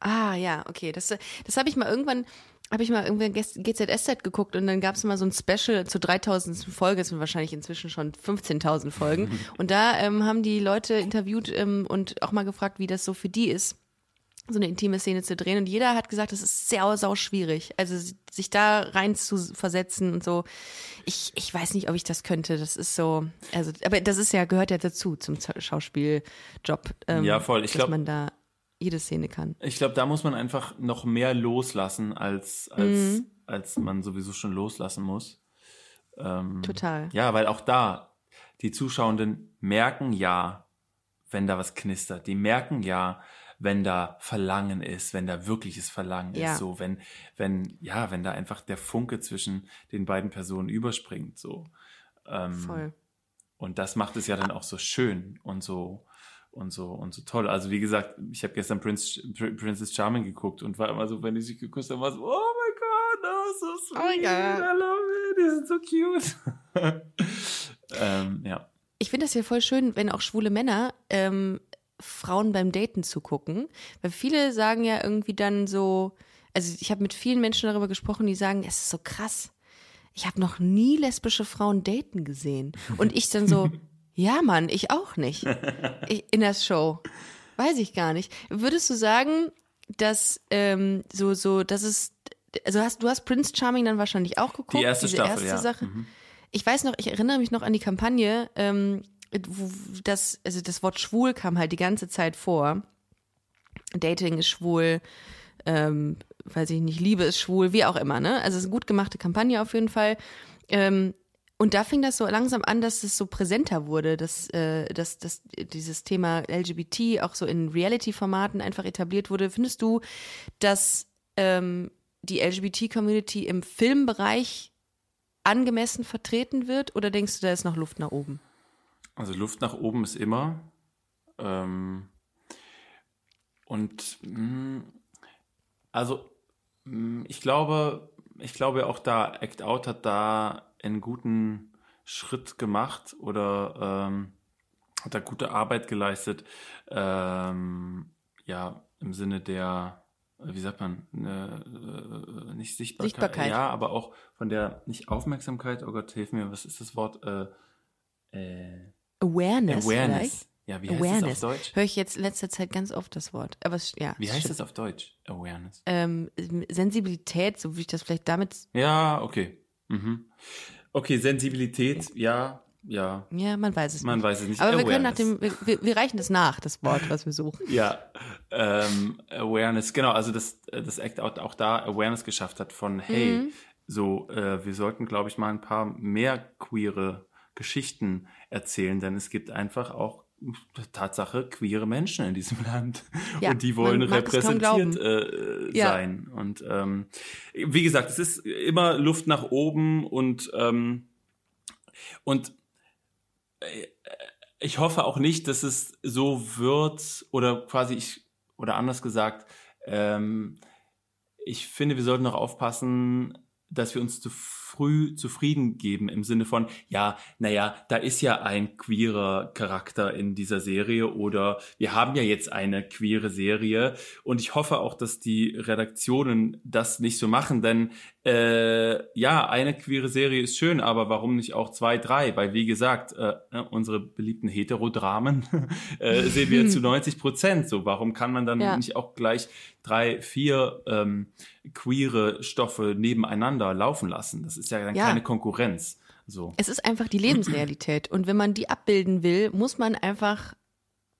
Ah, ja, okay. Das, das habe ich mal irgendwann, habe ich mal irgendwann GZSZ geguckt und dann gab es mal so ein Special zur 3000. Folge, es sind wahrscheinlich inzwischen schon 15.000 Folgen. Und da ähm, haben die Leute interviewt ähm, und auch mal gefragt, wie das so für die ist, so eine intime Szene zu drehen. Und jeder hat gesagt, das ist sehr, sau schwierig. Also sich da rein zu versetzen und so. Ich, ich weiß nicht, ob ich das könnte. Das ist so, also, aber das ist ja, gehört ja dazu zum Schauspieljob. Ähm, Ja, voll. Ich dass glaub- man da jede Szene kann. Ich glaube, da muss man einfach noch mehr loslassen, als, als, als man sowieso schon loslassen muss. Ähm, Total. Ja, weil auch da, die Zuschauenden merken ja, wenn da was knistert. Die merken ja, wenn da Verlangen ist, wenn da wirkliches Verlangen Ja. ist, so, wenn, wenn, ja, wenn da einfach der Funke zwischen den beiden Personen überspringt, so. Ähm, Voll. Und das macht es ja dann auch so schön und so und so und so toll. Also wie gesagt, ich habe gestern Prince, Pr- Princess Charming geguckt und war immer so, wenn die sich geküsst haben, war so, oh mein Gott, oh, so sweet, Oh. I love it, die sind so cute. ähm, ja. Ich finde das ja voll schön, wenn auch schwule Männer ähm, Frauen beim Daten zugucken. Weil viele sagen ja irgendwie dann so, also ich habe mit vielen Menschen darüber gesprochen, die sagen, es ist so krass. Ich habe noch nie lesbische Frauen daten gesehen. Und ich dann so, ja Mann, ich auch nicht. Ich, in der Show. Weiß ich gar nicht. Würdest du sagen, dass ähm, so, so, das ist, also hast, du hast Prince Charming dann wahrscheinlich auch geguckt? Die erste diese Staffel, erste ja. Sache. Mhm. Ich weiß noch, ich erinnere mich noch an die Kampagne, ähm, das, also das Wort schwul kam halt die ganze Zeit vor. Dating ist schwul, ähm, weiß ich nicht, Liebe ist schwul, wie auch immer, ne? Also es ist eine gut gemachte Kampagne auf jeden Fall. Ähm, Und da fing das so langsam an, dass es so präsenter wurde, dass, äh, dass, dass dieses Thema LGBT auch so in Reality-Formaten einfach etabliert wurde. Findest du, dass ähm, die LGBT-Community im Filmbereich angemessen vertreten wird oder denkst du, da ist noch Luft nach oben? Also Luft nach oben ist immer. Ähm, und mh, mm, also mh, mm, ich glaube, ich glaube auch da, Act Out hat da einen guten Schritt gemacht oder ähm, hat da gute Arbeit geleistet. Ähm, ja, im Sinne der, wie sagt man, äh, nicht Sichtbarkeit, Sichtbarkeit, ja, aber auch von der, nicht Aufmerksamkeit, oh Gott, hilf mir, was ist das Wort? Äh, äh, Awareness. Awareness. Vielleicht? Ja, wie heißt Awareness. das auf Deutsch? Höre ich jetzt in letzter Zeit ganz oft das Wort. Aber es, ja. Wie heißt stimmt. das auf Deutsch? Awareness. Ähm, Sensibilität, so wie ich das vielleicht damit. Ja, okay. Mhm. Okay, Sensibilität, ja, ja. Ja, man weiß es Man nicht. weiß es nicht. Aber wir können nach Awareness. dem, wir, wir, wir reichen das nach, das Wort, was wir suchen. Ja, ähm, Awareness, genau, also dass das Act Out auch da Awareness geschafft hat von, hey, Mhm. so, äh, wir sollten, glaube ich, mal ein paar mehr queere Geschichten erzählen, denn es gibt einfach auch Tatsache queere Menschen in diesem Land. Ja, und die wollen repräsentiert äh, Ja. sein. Und ähm, wie gesagt es ist immer Luft nach oben und ähm, und äh, ich hoffe auch nicht, dass es so wird oder quasi ich oder anders gesagt, ähm, ich finde, wir sollten noch aufpassen, dass wir uns zu früh zufrieden geben im Sinne von, ja, naja, da ist ja ein queerer Charakter in dieser Serie oder wir haben ja jetzt eine queere Serie. Und ich hoffe auch, dass die Redaktionen das nicht so machen, denn äh, ja, eine queere Serie ist schön, aber warum nicht auch zwei, drei? Weil wie gesagt, äh, unsere beliebten Heterodramen äh, sehen wir zu 90 Prozent. So, warum kann man dann Ja. nicht auch gleich drei, vier ähm, queere Stoffe nebeneinander laufen lassen? Das ist ja dann Ja. keine Konkurrenz. So. Es ist einfach die Lebensrealität. Und wenn man die abbilden will, muss man einfach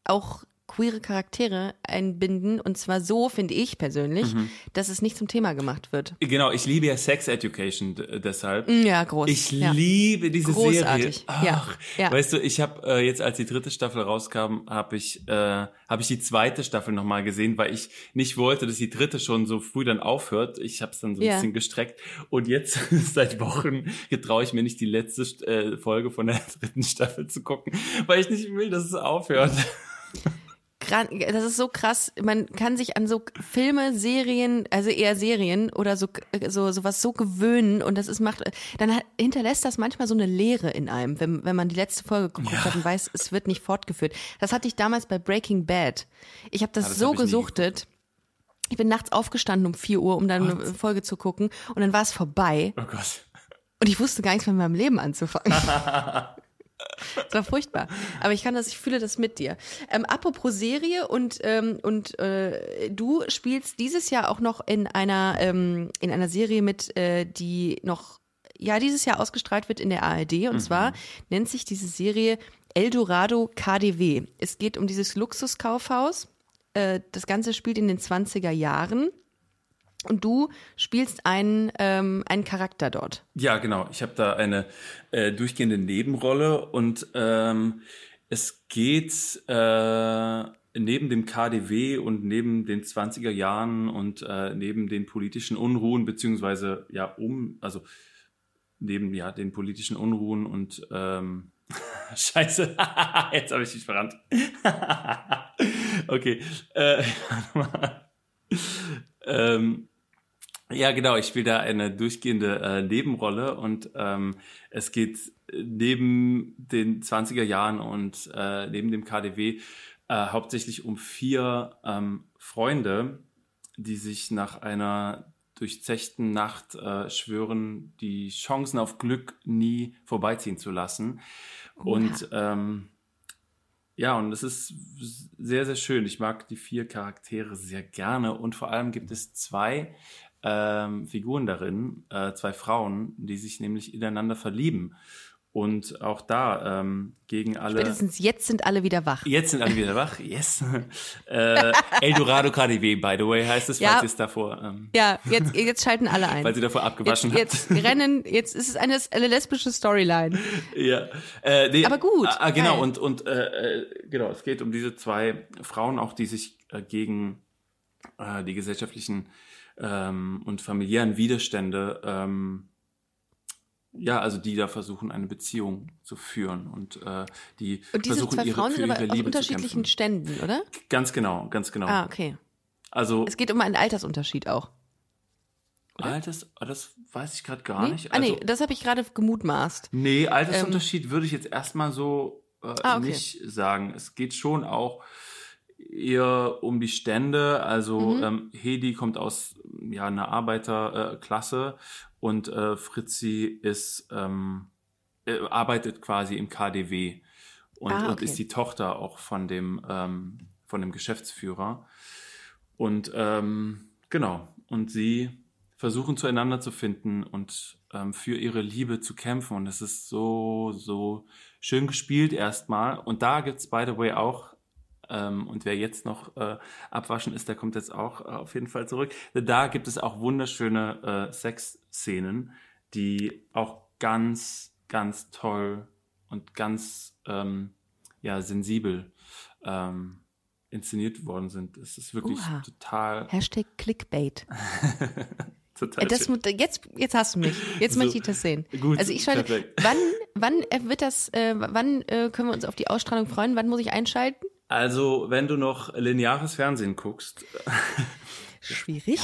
auch queere Charaktere einbinden. Und zwar so, finde ich persönlich, Mhm. dass es nicht zum Thema gemacht wird. Genau, ich liebe ja Sex Education deshalb. Ja, groß. Ich ja. liebe diese Großartig. Serie. Ja, Ach, ja. Weißt du, ich habe äh, jetzt, als die dritte Staffel rauskam, habe ich, äh, hab ich die zweite Staffel nochmal gesehen, weil ich nicht wollte, dass die dritte schon so früh dann aufhört. Ich habe es dann so ein Ja. bisschen gestreckt. Und jetzt, seit Wochen, getraue ich mir nicht, die letzte äh, Folge von der dritten Staffel zu gucken, weil ich nicht will, dass es aufhört. Das ist so krass. Man kann sich an so Filme, Serien, also eher Serien oder so, so sowas so gewöhnen und das ist macht, dann hat, hinterlässt das manchmal so eine Leere in einem, wenn, wenn man die letzte Folge geguckt Ja. hat und weiß, es wird nicht fortgeführt. Das hatte ich damals bei Breaking Bad. Ich habe das, Ah, das so hab gesuchtet. Ich bin nachts aufgestanden um 4 Uhr, um dann eine Folge zu gucken und dann war es vorbei Oh Gott. und ich wusste gar nichts mit meinem Leben anzufangen. Das war furchtbar. Aber ich kann das, ich fühle das mit dir. Ähm, apropos Serie und, ähm, und äh, du spielst dieses Jahr auch noch in einer, ähm, in einer Serie mit, äh, die noch, ja, dieses Jahr ausgestrahlt wird in der ARD. Und zwar nennt sich diese Serie Eldorado KDW. Es geht um dieses Luxuskaufhaus. Äh, das Ganze spielt in den 20er Jahren. Und du spielst einen, ähm, einen Charakter dort. Ja, genau. Ich habe da eine äh, durchgehende Nebenrolle und ähm, es geht äh, neben dem KDW und neben den 20er Jahren und äh, neben den politischen Unruhen, beziehungsweise ja um, also neben ja den politischen Unruhen und ähm, Scheiße, jetzt habe ich dich verrannt. okay. Äh, ähm, ja, genau. Ich spiele da eine durchgehende äh, Nebenrolle und ähm, es geht neben den 20er Jahren und äh, neben dem KDW äh, hauptsächlich um vier ähm, Freunde, die sich nach einer durchzechten Nacht äh, schwören, die Chancen auf Glück nie vorbeiziehen zu lassen. Und ähm, ja, und es ist sehr, sehr schön. Ich mag die vier Charaktere sehr gerne und vor allem gibt es zwei ähm, Figuren darin, äh, zwei Frauen, die sich nämlich ineinander verlieben. Und auch da ähm, gegen alle. Spätestens jetzt sind alle wieder wach. Jetzt sind alle wieder wach, yes. äh, Eldorado KDW, by the way, heißt es, Ja. falls ihr es davor, ähm, Ja, jetzt, jetzt schalten alle ein. falls ihr davor abgewaschen Jetzt, habt. jetzt rennen, jetzt ist es eine, eine lesbische Storyline. Ja, äh, nee, Aber gut, Ah, ah, genau, geil. und, und äh, äh, genau, es geht um diese zwei Frauen auch, die sich äh, gegen äh, die gesellschaftlichen ähm, und familiären Widerstände, ähm, ja, also die da versuchen, eine Beziehung zu führen und äh, die Und diese versuchen, zwei ihre, Frauen sind aber aus Liebe unterschiedlichen. Ständen, oder? Ganz genau, ganz genau. Ah, okay. Also Es geht um einen Altersunterschied auch. Alters, ah, das weiß ich gerade gar Nee? nicht. ah, nee, Also, das habe ich gerade gemutmaßt. Nee, Altersunterschied würde ich jetzt erstmal so äh, Ah, okay. nicht sagen. Es geht schon auch eher um die Stände. Also Mhm. ähm, Hedi kommt aus ja einer Arbeiterklasse äh, und äh, Fritzi ist ähm, äh, arbeitet quasi im KDW und, Ah, und okay. ist die Tochter auch von dem ähm, von dem Geschäftsführer. Und ähm, genau, und sie versuchen zueinander zu finden und ähm, für ihre Liebe zu kämpfen. Und es ist so, so schön gespielt erstmal. Und da gibt's by the way, auch, ähm, und wer jetzt noch äh, abwaschen ist, der kommt jetzt auch äh, auf jeden Fall zurück. Da gibt es auch wunderschöne äh, Sexszenen, die auch ganz, ganz toll und ganz ähm, ja, sensibel ähm, inszeniert worden sind. Es ist wirklich Oha. total, Hashtag Clickbait. total Äh, Das, jetzt, jetzt hast du mich. Jetzt So, möchte ich das sehen. gut, also ich schalte. perfekt. Wann, wann äh, wird das? Äh, wann äh, können wir uns auf die Ausstrahlung freuen? Wann muss ich einschalten? Also, wenn du noch lineares Fernsehen guckst, Schwierig.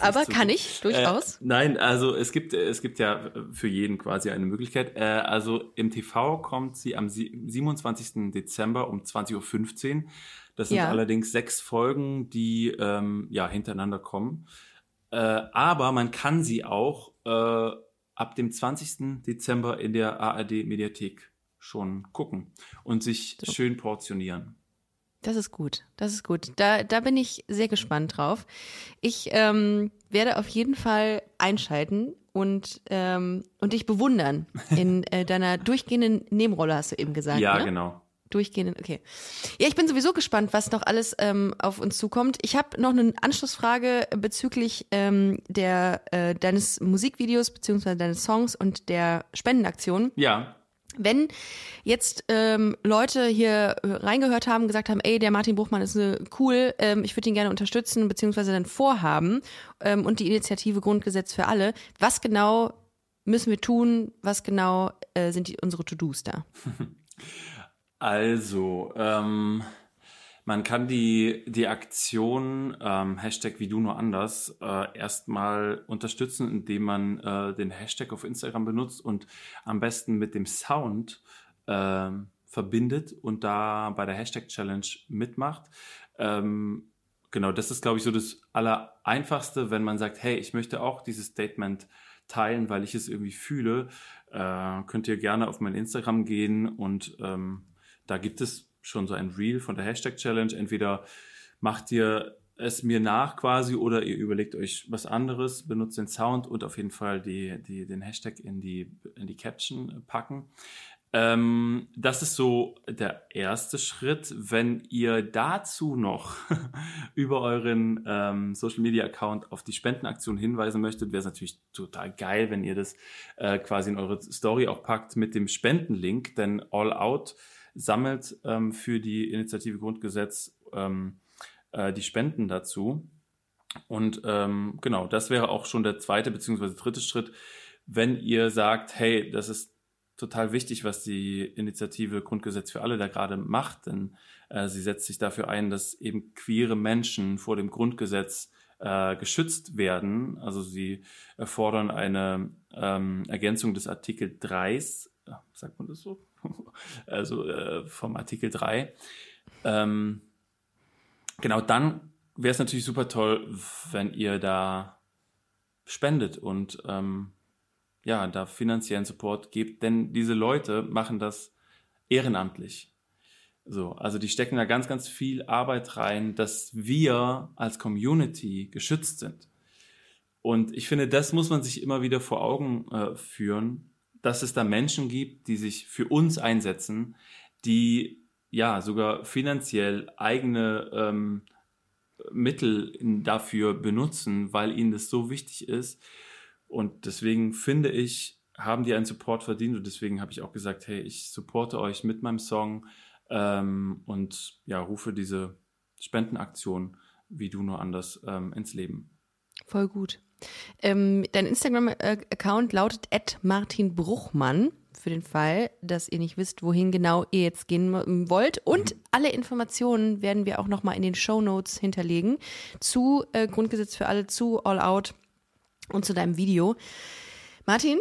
Aber so- kann ich durchaus. Äh, nein, also es gibt es gibt ja für jeden quasi eine Möglichkeit. Äh, also im TV kommt sie am sie- 27. Dezember um 20.15 Uhr. Das sind Ja. allerdings sechs Folgen, die ähm, ja hintereinander kommen. Äh, aber man kann sie auch äh, ab dem 20. Dezember in der ARD Mediathek schon gucken und sich So. schön portionieren. Das ist gut. Das ist gut. Da, da bin ich sehr gespannt drauf. Ich ähm, werde auf jeden Fall einschalten und, ähm, und dich bewundern in äh, deiner durchgehenden Nebenrolle, hast du eben gesagt. ja, ne? genau. Durchgehenden, okay. Ja, ich bin sowieso gespannt, was noch alles ähm, auf uns zukommt. Ich habe noch eine Anschlussfrage bezüglich ähm, der äh, deines Musikvideos beziehungsweise deines Songs und der Spendenaktion. Ja, Wenn jetzt ähm, Leute hier äh, reingehört haben, gesagt haben, ey, der Martin Bruchmann ist äh, cool, ähm, ich würde ihn gerne unterstützen, beziehungsweise dann vorhaben ähm, und die Initiative Grundgesetz für alle, was genau müssen wir tun, was genau äh, sind die, unsere To-Dos da? Also, ähm, man kann die, die Aktion ähm, Hashtag wie du nur anders äh, erstmal unterstützen, indem man äh, den Hashtag auf Instagram benutzt und am besten mit dem Sound ähm, verbindet und da bei der Hashtag Challenge mitmacht. Ähm, genau, das ist, glaube ich, so das Allereinfachste, wenn man sagt, hey, ich möchte auch dieses Statement teilen, weil ich es irgendwie fühle, äh, könnt ihr gerne auf mein Instagram gehen und ähm, da gibt es schon so ein Reel von der Hashtag Challenge. Entweder macht ihr es mir nach quasi oder ihr überlegt euch was anderes, benutzt den Sound und auf jeden Fall die, die, den Hashtag in die, in die Caption packen. Ähm, das ist so der erste Schritt. Wenn ihr dazu noch über euren ähm, Social Media Account auf die Spendenaktion hinweisen möchtet, wäre es natürlich total geil, wenn ihr das äh, quasi in eure Story auch packt mit dem Spendenlink, denn All Out sammelt ähm, für die Initiative Grundgesetz ähm, äh, die Spenden dazu. Und ähm, genau, das wäre auch schon der zweite beziehungsweise dritte Schritt, wenn ihr sagt, hey, das ist total wichtig, was die Initiative Grundgesetz für alle da gerade macht, denn äh, sie setzt sich dafür ein, dass eben queere Menschen vor dem Grundgesetz äh, geschützt werden. Also sie äh, fordern eine ähm, Ergänzung des Artikel 3, sagt man das so? also äh, vom Artikel 3. Ähm, genau, dann wäre es natürlich super toll, wenn ihr da spendet und ähm, ja, da finanziellen Support gebt, denn diese Leute machen das ehrenamtlich. So, also die stecken da ganz, ganz viel Arbeit rein, dass wir als Community geschützt sind. Und ich finde, das muss man sich immer wieder vor Augen äh, führen, dass es da Menschen gibt, die sich für uns einsetzen, die ja sogar finanziell eigene ähm, Mittel dafür benutzen, weil ihnen das so wichtig ist. Und deswegen finde ich, haben die einen Support verdient und deswegen habe ich auch gesagt, hey, ich supporte euch mit meinem Song ähm, und ja, rufe diese Spendenaktion wie du nur anders ähm, ins Leben. Voll gut. Ähm, dein Instagram-Account lautet Martin Bruchmann für den Fall, dass ihr nicht wisst, wohin genau ihr jetzt gehen wollt. Und mhm. alle Informationen werden wir auch nochmal in den Show Notes hinterlegen zu äh, Grundgesetz für alle, zu All Out und zu deinem Video. Martin,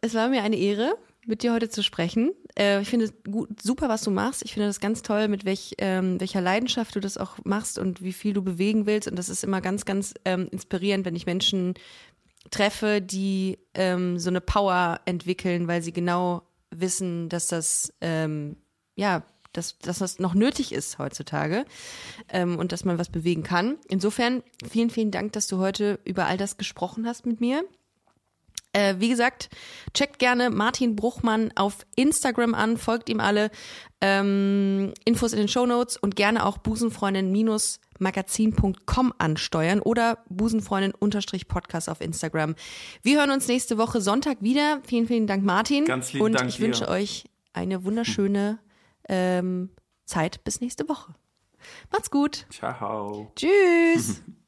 es war mir eine Ehre, mit dir heute zu sprechen. Äh, ich finde gut, super, was du machst. Ich finde das ganz toll, mit welch, ähm, welcher Leidenschaft du das auch machst und wie viel du bewegen willst. Und das ist immer ganz, ganz ähm, inspirierend, wenn ich Menschen treffe, die ähm, so eine Power entwickeln, weil sie genau wissen, dass das ähm, ja dass, dass das noch nötig ist heutzutage ähm, und dass man was bewegen kann. Insofern vielen, vielen Dank, dass du heute über all das gesprochen hast mit mir. Äh, wie gesagt, checkt gerne Martin Bruchmann auf Instagram an, folgt ihm alle. Ähm, Infos in den Show Notes und gerne auch busenfreundin-magazin.com ansteuern oder busenfreundin-podcast auf Instagram. Wir hören uns nächste Woche Sonntag wieder. Vielen, vielen Dank, Martin. Ganz lieben und Dank ich dir. wünsche euch eine wunderschöne ähm, Zeit bis nächste Woche. Macht's gut. Ciao. Tschüss.